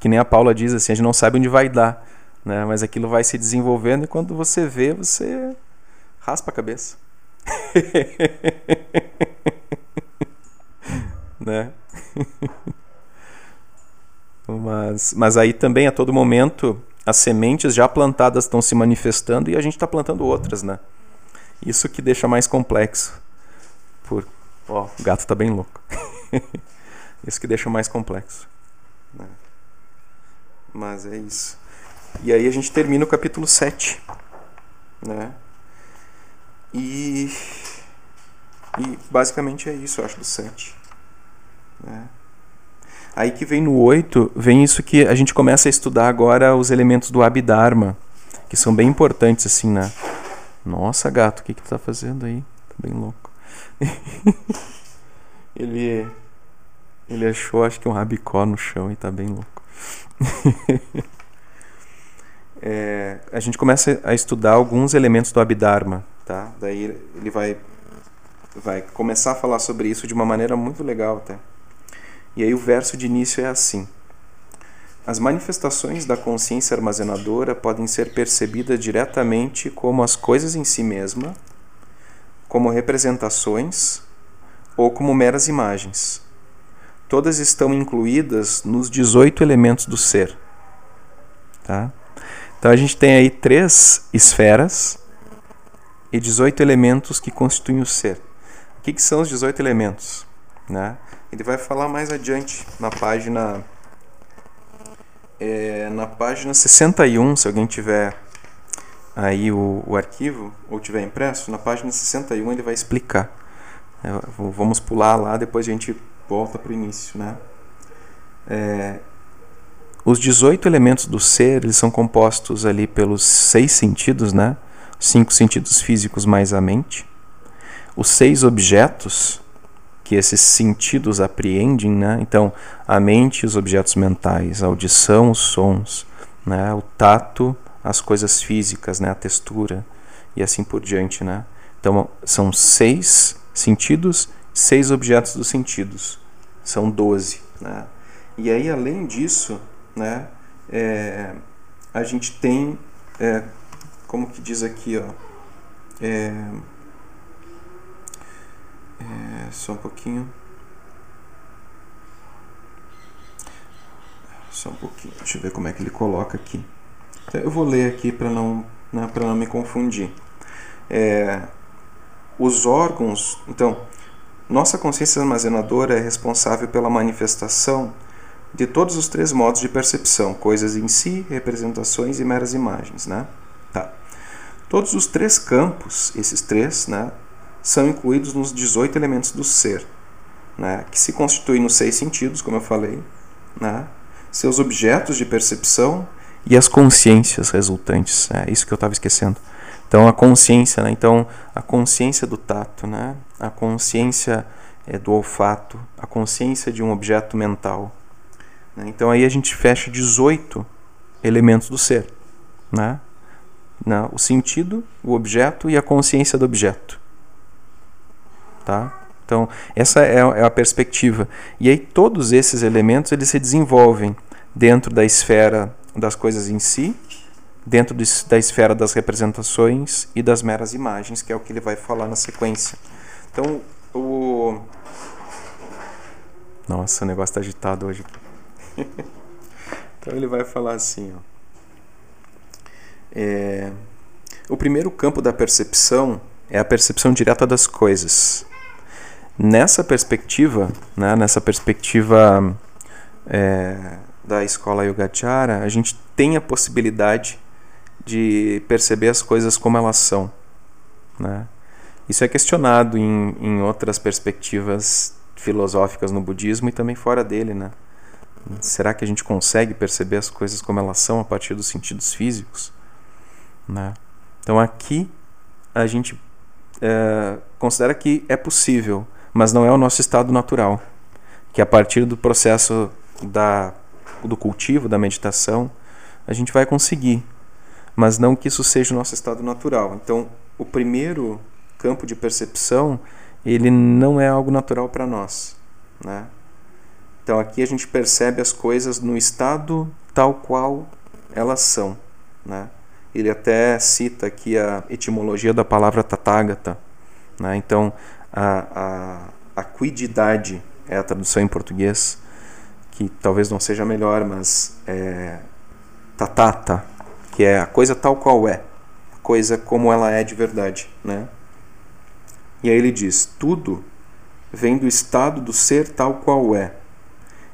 [SPEAKER 1] que nem a Paula diz assim, a gente não sabe onde vai dar, né? Mas aquilo vai se desenvolvendo e quando você vê, você raspa a cabeça. né? mas, mas aí também a todo momento as sementes já plantadas estão se manifestando e a gente está plantando outras, né? Isso que deixa mais complexo. Por, ó, o gato está bem louco. isso que deixa mais complexo. Né? Mas é isso. E aí a gente termina o capítulo 7. Né? E, e basicamente é isso, eu acho, do 7. Né? Aí que vem no 8, vem isso que a gente começa a estudar agora os elementos do Abhidharma, que são bem importantes assim, né? Nossa, gato, o que que tu tá fazendo aí? Tá bem louco. ele ele achou acho que um rabicó no chão e tá bem louco. é, a gente começa a estudar alguns elementos do Abhidharma, tá? Daí ele vai vai começar a falar sobre isso de uma maneira muito legal até. E aí o verso de início é assim: As manifestações da consciência armazenadora podem ser percebidas diretamente como as coisas em si mesma, como representações ou como meras imagens. Todas estão incluídas nos 18 elementos do ser. Tá? Então a gente tem aí três esferas e 18 elementos que constituem o ser. O que, que são os 18 elementos? Né? Ele vai falar mais adiante na página é, na página 61, se alguém tiver aí o, o arquivo ou tiver impresso, na página 61 ele vai explicar. É, vamos pular lá, depois a gente volta para o início, né? É, os 18 elementos do ser, eles são compostos ali pelos seis sentidos, né? Cinco sentidos físicos mais a mente. Os seis objetos, que esses sentidos apreendem, né? Então, a mente, os objetos mentais, a audição, os sons, né? O tato, as coisas físicas, né? A textura e assim por diante, né? Então, são seis sentidos, seis objetos dos sentidos. São doze, né? E aí, além disso, né? É, a gente tem, é, como que diz aqui, ó, é, é, só um pouquinho. Só um pouquinho. Deixa eu ver como é que ele coloca aqui. Então, eu vou ler aqui para não, né, não me confundir. É, os órgãos. Então, nossa consciência armazenadora é responsável pela manifestação de todos os três modos de percepção: coisas em si, representações e meras imagens. Né? Tá. Todos os três campos, esses três, né, são incluídos nos 18 elementos do ser, né, que se constituem nos seis sentidos, como eu falei, né, seus objetos de percepção e as consciências resultantes. É isso que eu estava esquecendo. Então a consciência, né? então a consciência do tato, né? a consciência é, do olfato, a consciência de um objeto mental. Né? Então aí a gente fecha 18 elementos do ser, né? né? O sentido, o objeto e a consciência do objeto, tá? Então, essa é, é a perspectiva. E aí todos esses elementos eles se desenvolvem dentro da esfera das coisas em si, dentro da esfera das representações e das meras imagens, que é o que ele vai falar na sequência. Então, o Nossa, o negócio está agitado hoje. então ele vai falar assim, ó. É... O primeiro campo da percepção é a percepção direta das coisas. Nessa perspectiva, né, nessa perspectiva é, da escola Yogacara, a gente tem a possibilidade de perceber as coisas como elas são. Né? Isso é questionado em, em outras perspectivas filosóficas no budismo e também fora dele. Né? Será que a gente consegue perceber as coisas como elas são a partir dos sentidos físicos? Né? Então aqui a gente é, considera que é possível mas não é o nosso estado natural, que a partir do processo da, do cultivo, da meditação, a gente vai conseguir, mas não que isso seja o nosso estado natural. Então, o primeiro campo de percepção, ele não é algo natural para nós, né? Então, aqui a gente percebe as coisas no estado tal qual elas são, né? Ele até cita aqui a etimologia da palavra tathagata, né? Então, a, a acuididade é a tradução em português, que talvez não seja melhor, mas é tatata, que é a coisa tal qual é, a coisa como ela é de verdade, né? E aí ele diz: tudo vem do estado do ser tal qual é.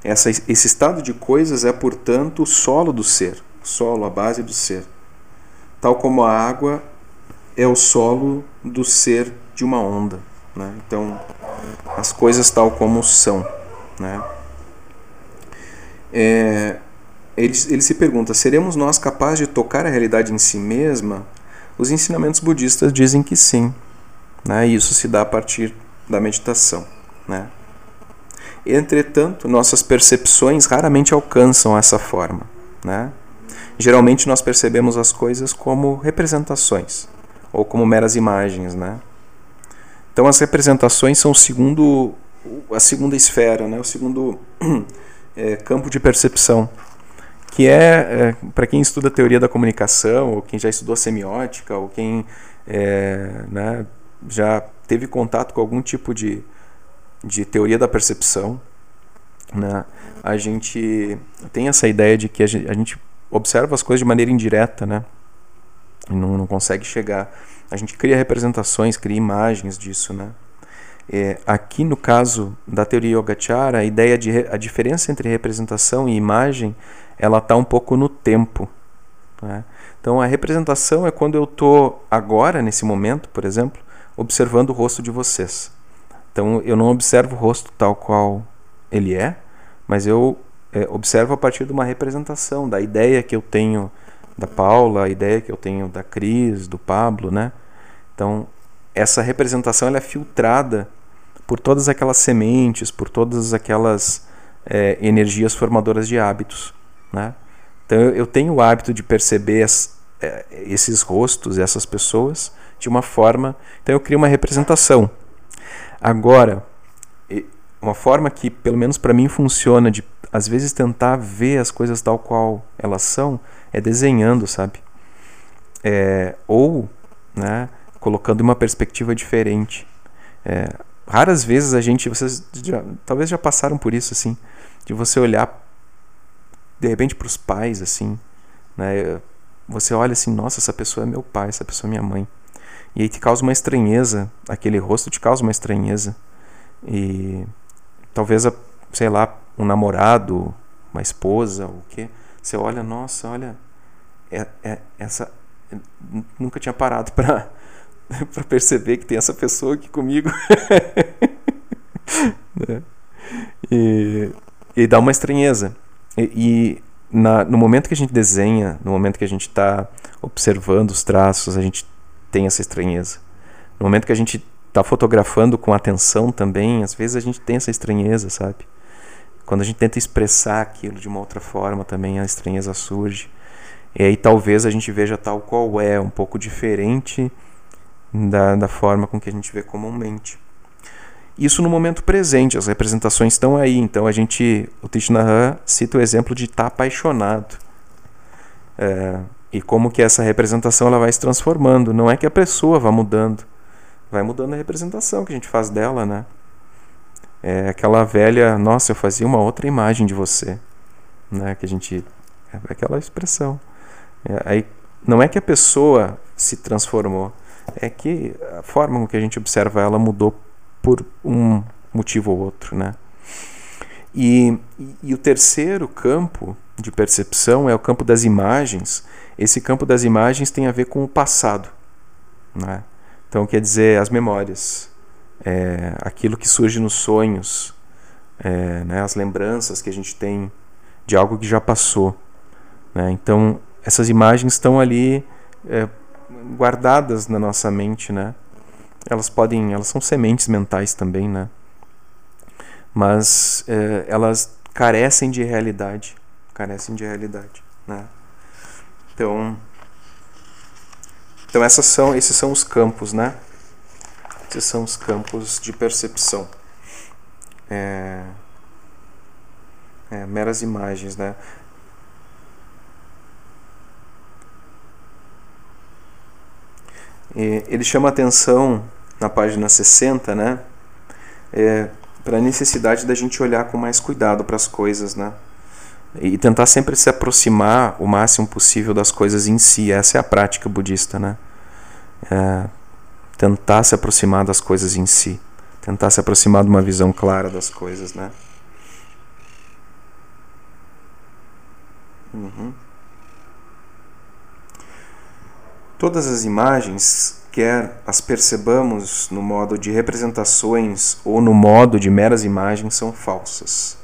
[SPEAKER 1] Essa, esse estado de coisas é, portanto, o solo do ser, o solo, a base do ser. Tal como a água é o solo do ser de uma onda. Né? Então, as coisas tal como são. Né? É, ele, ele se pergunta: seremos nós capazes de tocar a realidade em si mesma? Os ensinamentos budistas dizem que sim. Né? E isso se dá a partir da meditação. Né? Entretanto, nossas percepções raramente alcançam essa forma. Né? Geralmente nós percebemos as coisas como representações ou como meras imagens, né? Então as representações são o segundo, a segunda esfera, né? o segundo é, campo de percepção, que é, é para quem estuda teoria da comunicação, ou quem já estudou semiótica, ou quem é, né, já teve contato com algum tipo de, de teoria da percepção, né? a gente tem essa ideia de que a gente, a observa as coisas de maneira indireta, né? não, não consegue chegar a gente cria representações, cria imagens disso, né? É, aqui no caso da teoria Yogacara, a ideia de a diferença entre representação e imagem, ela está um pouco no tempo. Né? Então a representação é quando eu estou agora nesse momento, por exemplo, observando o rosto de vocês. Então eu não observo o rosto tal qual ele é, mas eu é, observo a partir de uma representação da ideia que eu tenho da Paula, a ideia que eu tenho da Cris, do Pablo, né? Então, essa representação ela é filtrada por todas aquelas sementes, por todas aquelas é, energias formadoras de hábitos. Né? Então, eu tenho o hábito de perceber as, é, esses rostos, essas pessoas, de uma forma. Então, eu crio uma representação. Agora, uma forma que, pelo menos para mim, funciona de às vezes tentar ver as coisas tal qual elas são, é desenhando, sabe? É, ou, né? colocando uma perspectiva diferente. É, raras vezes a gente, vocês já, talvez já passaram por isso assim, de você olhar de repente para os pais assim, né? Você olha assim, nossa, essa pessoa é meu pai, essa pessoa é minha mãe. E aí te causa uma estranheza, aquele rosto te causa uma estranheza. E talvez, sei lá, um namorado, uma esposa, o quê? Você olha, nossa, olha, é, é, essa nunca tinha parado para para perceber que tem essa pessoa aqui comigo. né? e, e dá uma estranheza. E, e na, no momento que a gente desenha, no momento que a gente está observando os traços, a gente tem essa estranheza. No momento que a gente está fotografando com atenção também, às vezes a gente tem essa estranheza, sabe? Quando a gente tenta expressar aquilo de uma outra forma, também a estranheza surge. E aí talvez a gente veja tal qual é, um pouco diferente da, da forma com que a gente vê comumente. Isso no momento presente, as representações estão aí. Então a gente, o Tishnahan cita o exemplo de estar tá apaixonado. É, e como que essa representação ela vai se transformando. Não é que a pessoa vá mudando, vai mudando a representação que a gente faz dela, né? É aquela velha, nossa, eu fazia uma outra imagem de você, né? Que a gente, é aquela expressão. É, aí não é que a pessoa se transformou, é que a forma com que a gente observa ela mudou por um motivo ou outro, né? E, e, o terceiro campo de percepção é o campo das imagens. Esse campo das imagens tem a ver com o passado, né? Então quer dizer as memórias, é, aquilo que surge nos sonhos, é, né? as lembranças que a gente tem de algo que já passou. Né? Então essas imagens estão ali é, guardadas na nossa mente, né? Elas podem, elas são sementes mentais também, né? Mas é, elas carecem de realidade, carecem de realidade, né? Então, então essas são, esses são os campos, né? Esses são os campos de percepção. É, é, meras imagens, né? ele chama atenção na página 60, né? É, para a necessidade da gente olhar com mais cuidado para as coisas, né? E tentar sempre se aproximar o máximo possível das coisas em si. Essa é a prática budista, né? É, tentar se aproximar das coisas em si. Tentar se aproximar de uma visão clara das coisas, né? Uhum. Todas as imagens, quer as percebamos no modo de representações ou no modo de meras imagens, são falsas.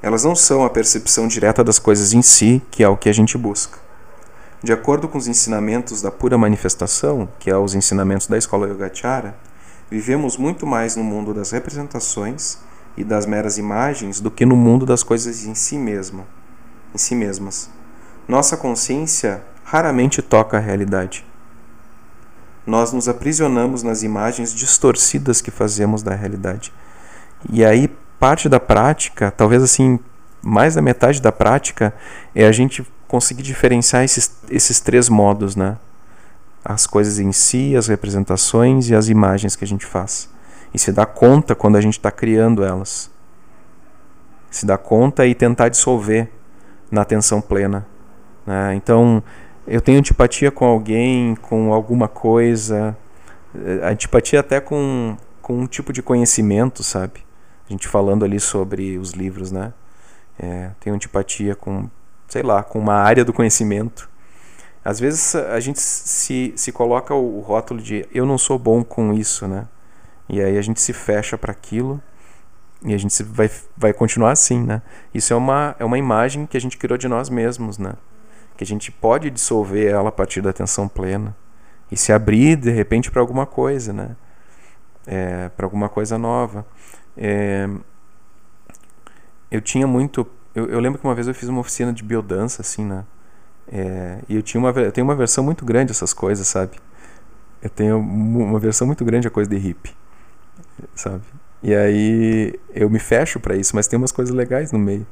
[SPEAKER 1] Elas não são a percepção direta das coisas em si, que é o que a gente busca. De acordo com os ensinamentos da pura manifestação, que é os ensinamentos da escola Yogacara, vivemos muito mais no mundo das representações e das meras imagens do que no mundo das coisas em si mesma, em si mesmas. Nossa consciência raramente toca a realidade. Nós nos aprisionamos nas imagens distorcidas que fazemos da realidade. E aí, parte da prática, talvez assim, mais da metade da prática, é a gente conseguir diferenciar esses, esses três modos, né? As coisas em si, as representações e as imagens que a gente faz. E se dá conta quando a gente está criando elas. Se dá conta e tentar dissolver na atenção plena. Né? Então, eu tenho antipatia com alguém, com alguma coisa, eh, antipatia até com, com um tipo de conhecimento, sabe? A gente falando ali sobre os livros, né? É, tenho antipatia com, sei lá, com uma área do conhecimento. Às vezes a gente se, se coloca o, rótulo de eu não sou bom com isso, né? E aí a gente se fecha para aquilo e a gente vai, vai continuar assim, né? Isso é uma, é uma imagem que a gente criou de nós mesmos, né? que a gente pode dissolver ela a partir da atenção plena e se abrir de repente para alguma coisa, né? É, para alguma coisa nova. É, eu tinha muito. Eu, eu, lembro que uma vez eu fiz uma oficina de biodança, assim, né? É, e eu tinha uma, eu tenho uma versão muito grande dessas coisas, sabe? Eu tenho uma versão muito grande a coisa de hippie, sabe? E aí eu me fecho para isso, mas tem umas coisas legais no meio.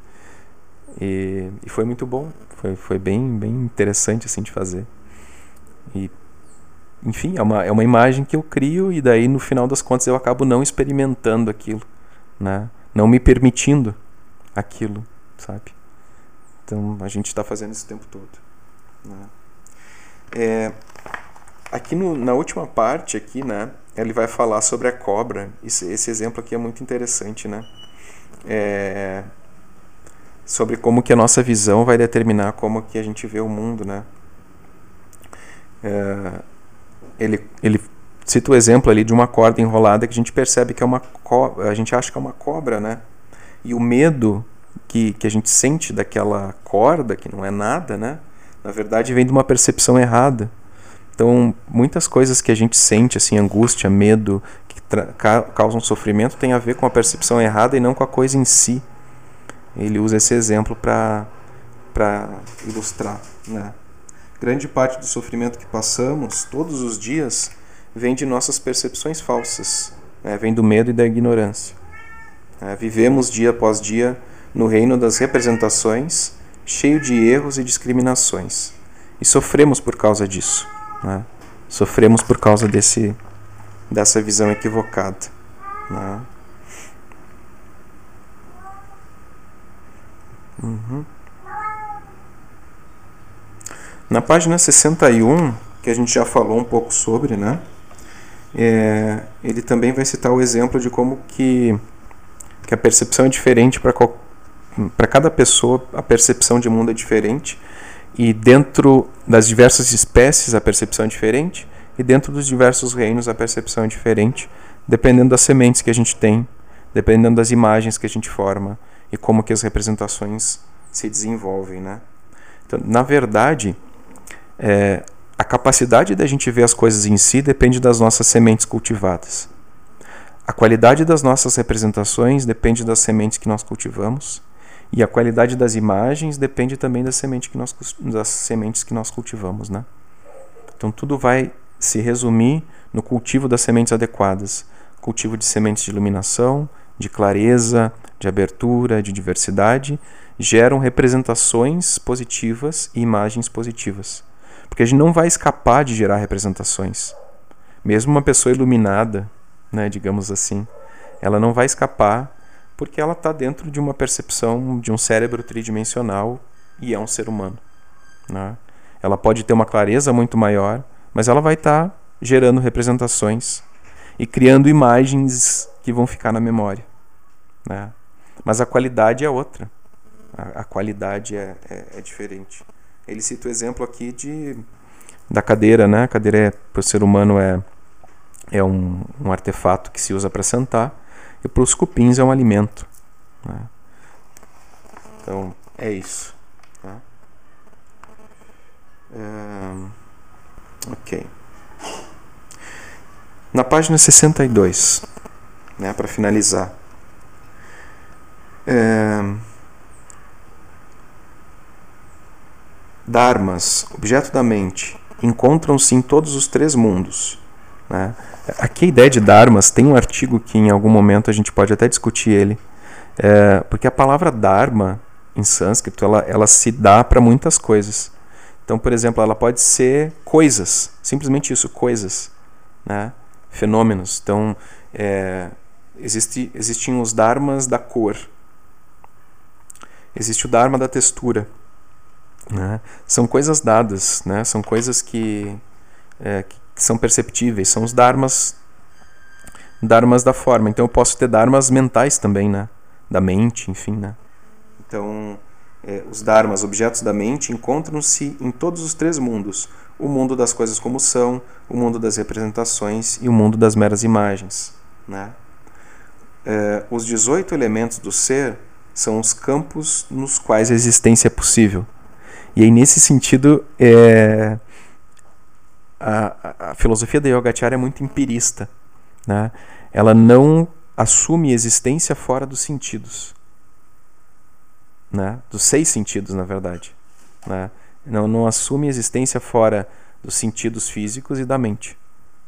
[SPEAKER 1] E, e foi muito bom, foi, foi bem, bem interessante assim de fazer. E enfim, é uma, é uma imagem que eu crio e daí no final das contas eu acabo não experimentando aquilo, né? Não me permitindo aquilo, sabe? Então a gente está fazendo isso o tempo todo. Né? É, aqui no, na última parte aqui, né? Ele vai falar sobre a cobra. Esse, esse exemplo aqui é muito interessante, né? É, sobre como que a nossa visão vai determinar como que a gente vê o mundo, né? É, ele, ele cita o exemplo ali de uma corda enrolada que a gente percebe que é uma cobra, a gente acha que é uma cobra, né? E o medo que, que a gente sente daquela corda, que não é nada, né? Na verdade vem de uma percepção errada. Então, muitas coisas que a gente sente, assim, angústia, medo, que causam sofrimento, tem a ver com a percepção errada e não com a coisa em si. Ele usa esse exemplo para ilustrar, né? Grande parte do sofrimento que passamos todos os dias vem de nossas percepções falsas, né? vem do medo e da ignorância. É, vivemos dia após dia no reino das representações, cheio de erros e discriminações, e sofremos por causa disso. Né? Sofremos por causa desse, dessa visão equivocada. Né? Uhum. Na página 61, que a gente já falou um pouco sobre, né? É, ele também vai citar o exemplo de como que, que a percepção é diferente para cada pessoa, a percepção de mundo é diferente, e dentro das diversas espécies a percepção é diferente, e dentro dos diversos reinos a percepção é diferente, dependendo das sementes que a gente tem, dependendo das imagens que a gente forma e como que as representações se desenvolvem, né? Então, na verdade, é, a capacidade da gente ver as coisas em si depende das nossas sementes cultivadas. A qualidade das nossas representações depende das sementes que nós cultivamos. E a qualidade das imagens depende também das sementes que nós, das sementes que nós cultivamos. Né? Então tudo vai se resumir no cultivo das sementes adequadas. Cultivo de sementes de iluminação, de clareza, de abertura, de diversidade, geram representações positivas e imagens positivas. Porque a gente não vai escapar de gerar representações. Mesmo uma pessoa iluminada, né, digamos assim, ela não vai escapar porque ela está dentro de uma percepção de um cérebro tridimensional e é um ser humano. Né? Ela pode ter uma clareza muito maior, mas ela vai estar tá gerando representações e criando imagens que vão ficar na memória. Né? Mas a qualidade é outra. A, a qualidade é, é, é diferente. Ele cita o exemplo aqui de da cadeira, né? A cadeira é, para o ser humano é é um, um artefato que se usa para sentar e para os cupins é um alimento. Né? Então é isso. Tá? É, ok. Na página 62, né, para finalizar. É, Dharmas, objeto da mente, encontram-se em todos os três mundos. Né? Aqui a ideia de Dharmas tem um artigo que em algum momento a gente pode até discutir ele, é, porque a palavra Dharma em sânscrito ela, ela se dá para muitas coisas. Então, por exemplo, ela pode ser coisas, simplesmente isso, coisas, né? fenômenos. Então, é, existe, existiam os Dharmas da cor, existe o Dharma da textura. Né? São coisas dadas, né? são coisas que, é, que são perceptíveis, são os dharmas, dharmas da forma. Então eu posso ter dharmas mentais também, né? da mente, enfim. Né? Então, é, os dharmas, objetos da mente, encontram-se em todos os três mundos: o mundo das coisas como são, o mundo das representações e o mundo das meras imagens. Né? É, os 18 elementos do ser são os campos nos quais a existência é possível. E aí, nesse sentido, é, a, a, filosofia da Yogacara é muito empirista. Né? Ela não assume existência fora dos sentidos. Né? Dos seis sentidos, na verdade. Né? Não, não assume existência fora dos sentidos físicos e da mente.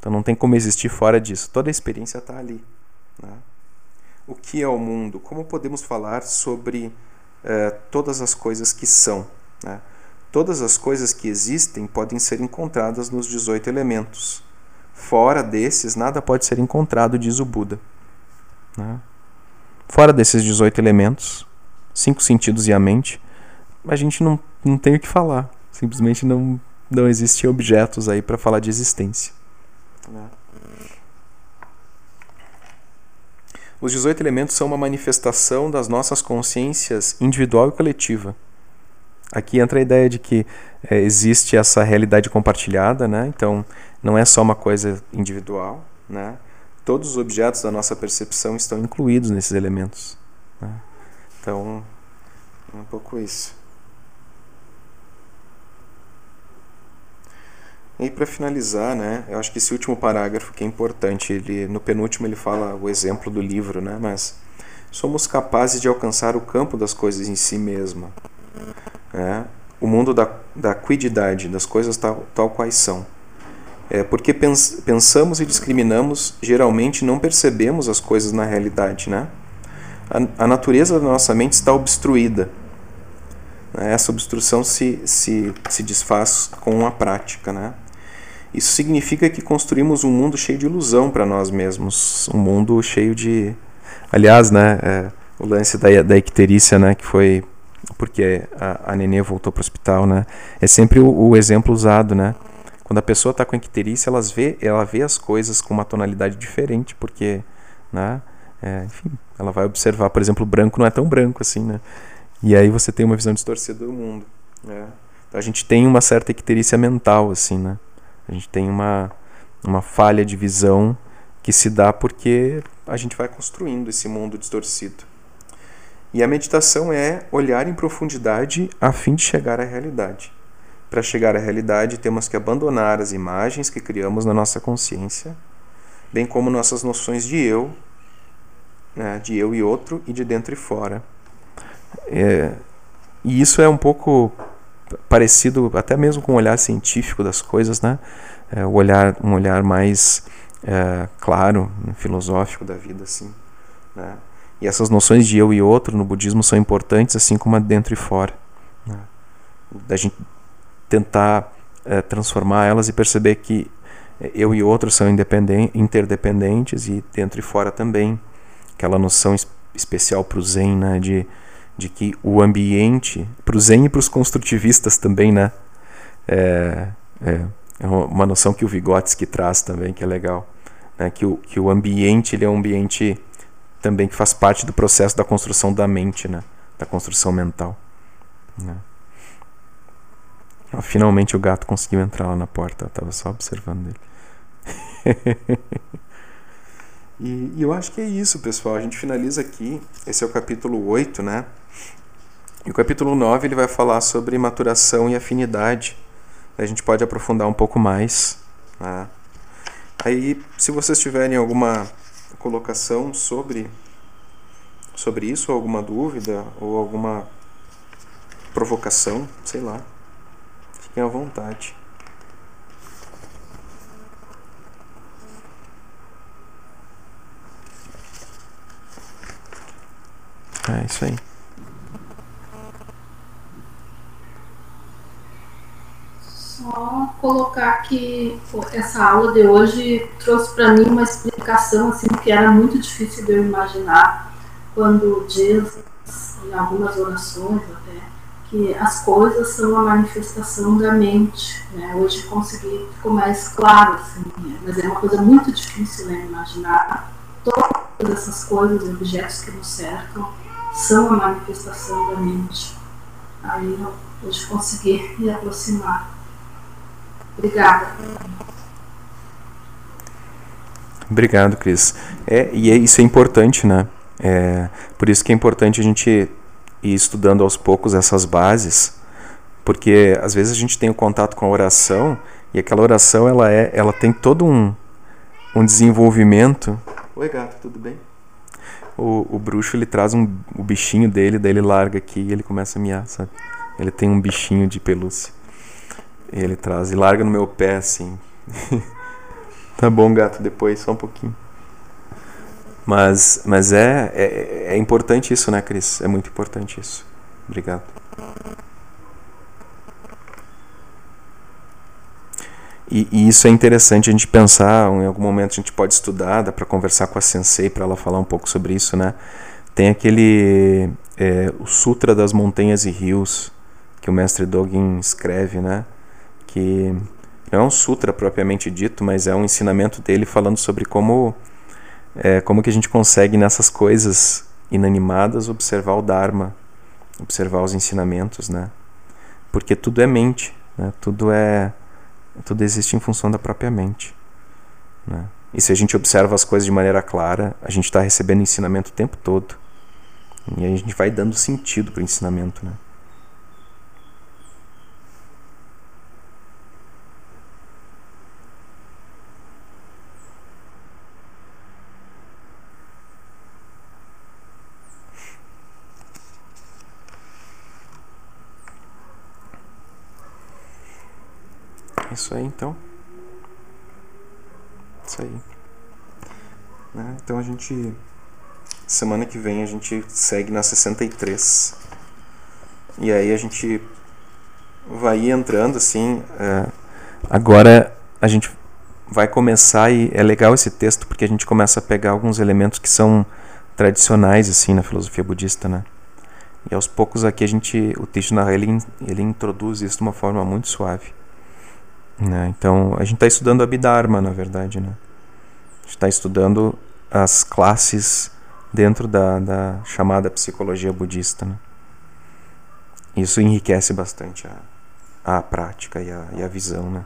[SPEAKER 1] Então não tem como existir fora disso. Toda a experiência está ali. Né? O que é o mundo? Como podemos falar sobre eh, todas as coisas que são? Né? Todas as coisas que existem podem ser encontradas nos 18 elementos. Fora desses, nada pode ser encontrado, diz o Buda. Né? Fora desses 18 elementos, cinco sentidos e a mente, a gente não, não tem o que falar. Simplesmente não, não existem objetos aí para falar de existência. Né? Os 18 elementos são uma manifestação das nossas consciências individual e coletiva. Aqui entra a ideia de que é, existe essa realidade compartilhada, né? então não é só uma coisa individual. Né? Todos os objetos da nossa percepção estão incluídos nesses elementos. Né? Então, é um pouco isso. E para finalizar, né, eu acho que esse último parágrafo que é importante, ele no penúltimo ele fala o exemplo do livro, né, mas somos capazes de alcançar o campo das coisas em si mesma. Né, o mundo da, da quididade, das coisas tal, tal quais são. É, porque pens, pensamos e discriminamos, geralmente não percebemos as coisas na realidade. Né? A, a natureza da nossa mente está obstruída. Né? Essa obstrução se, se, se desfaz com a prática. Né? Isso significa que construímos um mundo cheio de ilusão para nós mesmos, um mundo cheio de, aliás, né, é, o lance da, da icterícia, né, que foi porque a, a nenê voltou para o hospital, né, é sempre o, o exemplo usado, né. Quando a pessoa está com icterícia, elas vê, ela vê as coisas com uma tonalidade diferente, porque, né, é, enfim, ela vai observar, por exemplo, o branco não é tão branco assim, né, e aí você tem uma visão distorcida do mundo, né. Então a gente tem uma certa icterícia mental, assim, né. A gente tem uma, uma falha de visão que se dá porque a gente vai construindo esse mundo distorcido. E a meditação é olhar em profundidade a fim de chegar à realidade. Para chegar à realidade, temos que abandonar as imagens que criamos na nossa consciência, bem como nossas noções de eu, né, de eu e outro, e de dentro e fora. É, e isso é um pouco parecido até mesmo com o olhar científico das coisas, né? É, o olhar, um olhar mais é, claro, filosófico da vida, assim, né? E essas noções de eu e outro no budismo são importantes, assim como a dentro e fora. Né? Da gente tentar é, transformar elas e perceber que eu e outro são interdependentes e dentro e fora também. Aquela noção especial para o Zen, né? De de que o ambiente, para o Zen e para os construtivistas também, né? É, é, é, uma noção que o Vygotsky traz também, que é legal. Né? Que, o, que o ambiente ele é um ambiente também que faz parte do processo da construção da mente, né? da construção mental. Né? Finalmente o gato conseguiu entrar lá na porta, eu estava só observando ele. E, e, eu acho que é isso, pessoal. A gente finaliza aqui. Esse é o capítulo 8, né? E o capítulo 9 ele vai falar sobre maturação e afinidade. A gente pode aprofundar um pouco mais. Né? Aí, se vocês tiverem alguma colocação sobre, sobre isso, ou alguma dúvida, ou alguma provocação, sei lá, fiquem à vontade. É isso aí.
[SPEAKER 5] Só colocar que essa aula de hoje trouxe para mim uma explicação assim que era muito difícil de eu imaginar quando diz em algumas orações até que as coisas são a manifestação da mente. Né? Hoje consegui ficou mais claro, assim, né? mas é uma coisa muito difícil né, imaginar todas essas coisas, objetos que nos cercam são a manifestação da mente. Aí eu pude conseguir me aproximar. Obrigada.
[SPEAKER 1] Obrigado, Cris. É, e é, isso é importante, né? É, por isso que é importante a gente ir estudando aos poucos essas bases, porque às vezes a gente tem o contato com a oração e aquela oração ela é, ela tem todo um, um desenvolvimento. Oi, gato, tudo bem? o, o bruxo ele traz um, o bichinho dele, daí ele larga aqui e ele começa a miar, sabe? Ele tem um bichinho de pelúcia. Ele traz e larga no meu pé assim. tá bom, gato, depois só um pouquinho. Mas, mas é, é, é importante isso, né, Cris? É muito importante isso. Obrigado. E, e, isso é interessante a gente pensar, em algum momento a gente pode estudar, dá para conversar com a Sensei para ela falar um pouco sobre isso, né? Tem aquele é, o Sutra das Montanhas e Rios que o mestre Dogen escreve, né? Que não é um sutra propriamente dito, mas é um ensinamento dele falando sobre como é, como que a gente consegue nessas coisas inanimadas observar o Dharma, observar os ensinamentos, né? Porque tudo é mente, né? Tudo é tudo existe em função da própria mente. Né? E se a gente observa as coisas de maneira clara, a gente está recebendo ensinamento o tempo todo. E a gente vai dando sentido para o ensinamento. Né? Isso aí então. Isso aí. Né? Então a gente. Semana que vem a gente segue na 63. E aí a gente vai entrando assim. É, agora a gente vai começar e é legal esse texto porque a gente começa a pegar alguns elementos que são tradicionais assim na filosofia budista, né? E aos poucos aqui a gente, o Tishnara ele, ele introduz isso de uma forma muito suave. Né? Então, a gente está estudando Abhidharma, na verdade. Né? A gente está estudando as classes dentro da, da chamada psicologia budista. Né? Isso enriquece bastante a, a prática e a, e a visão. Né?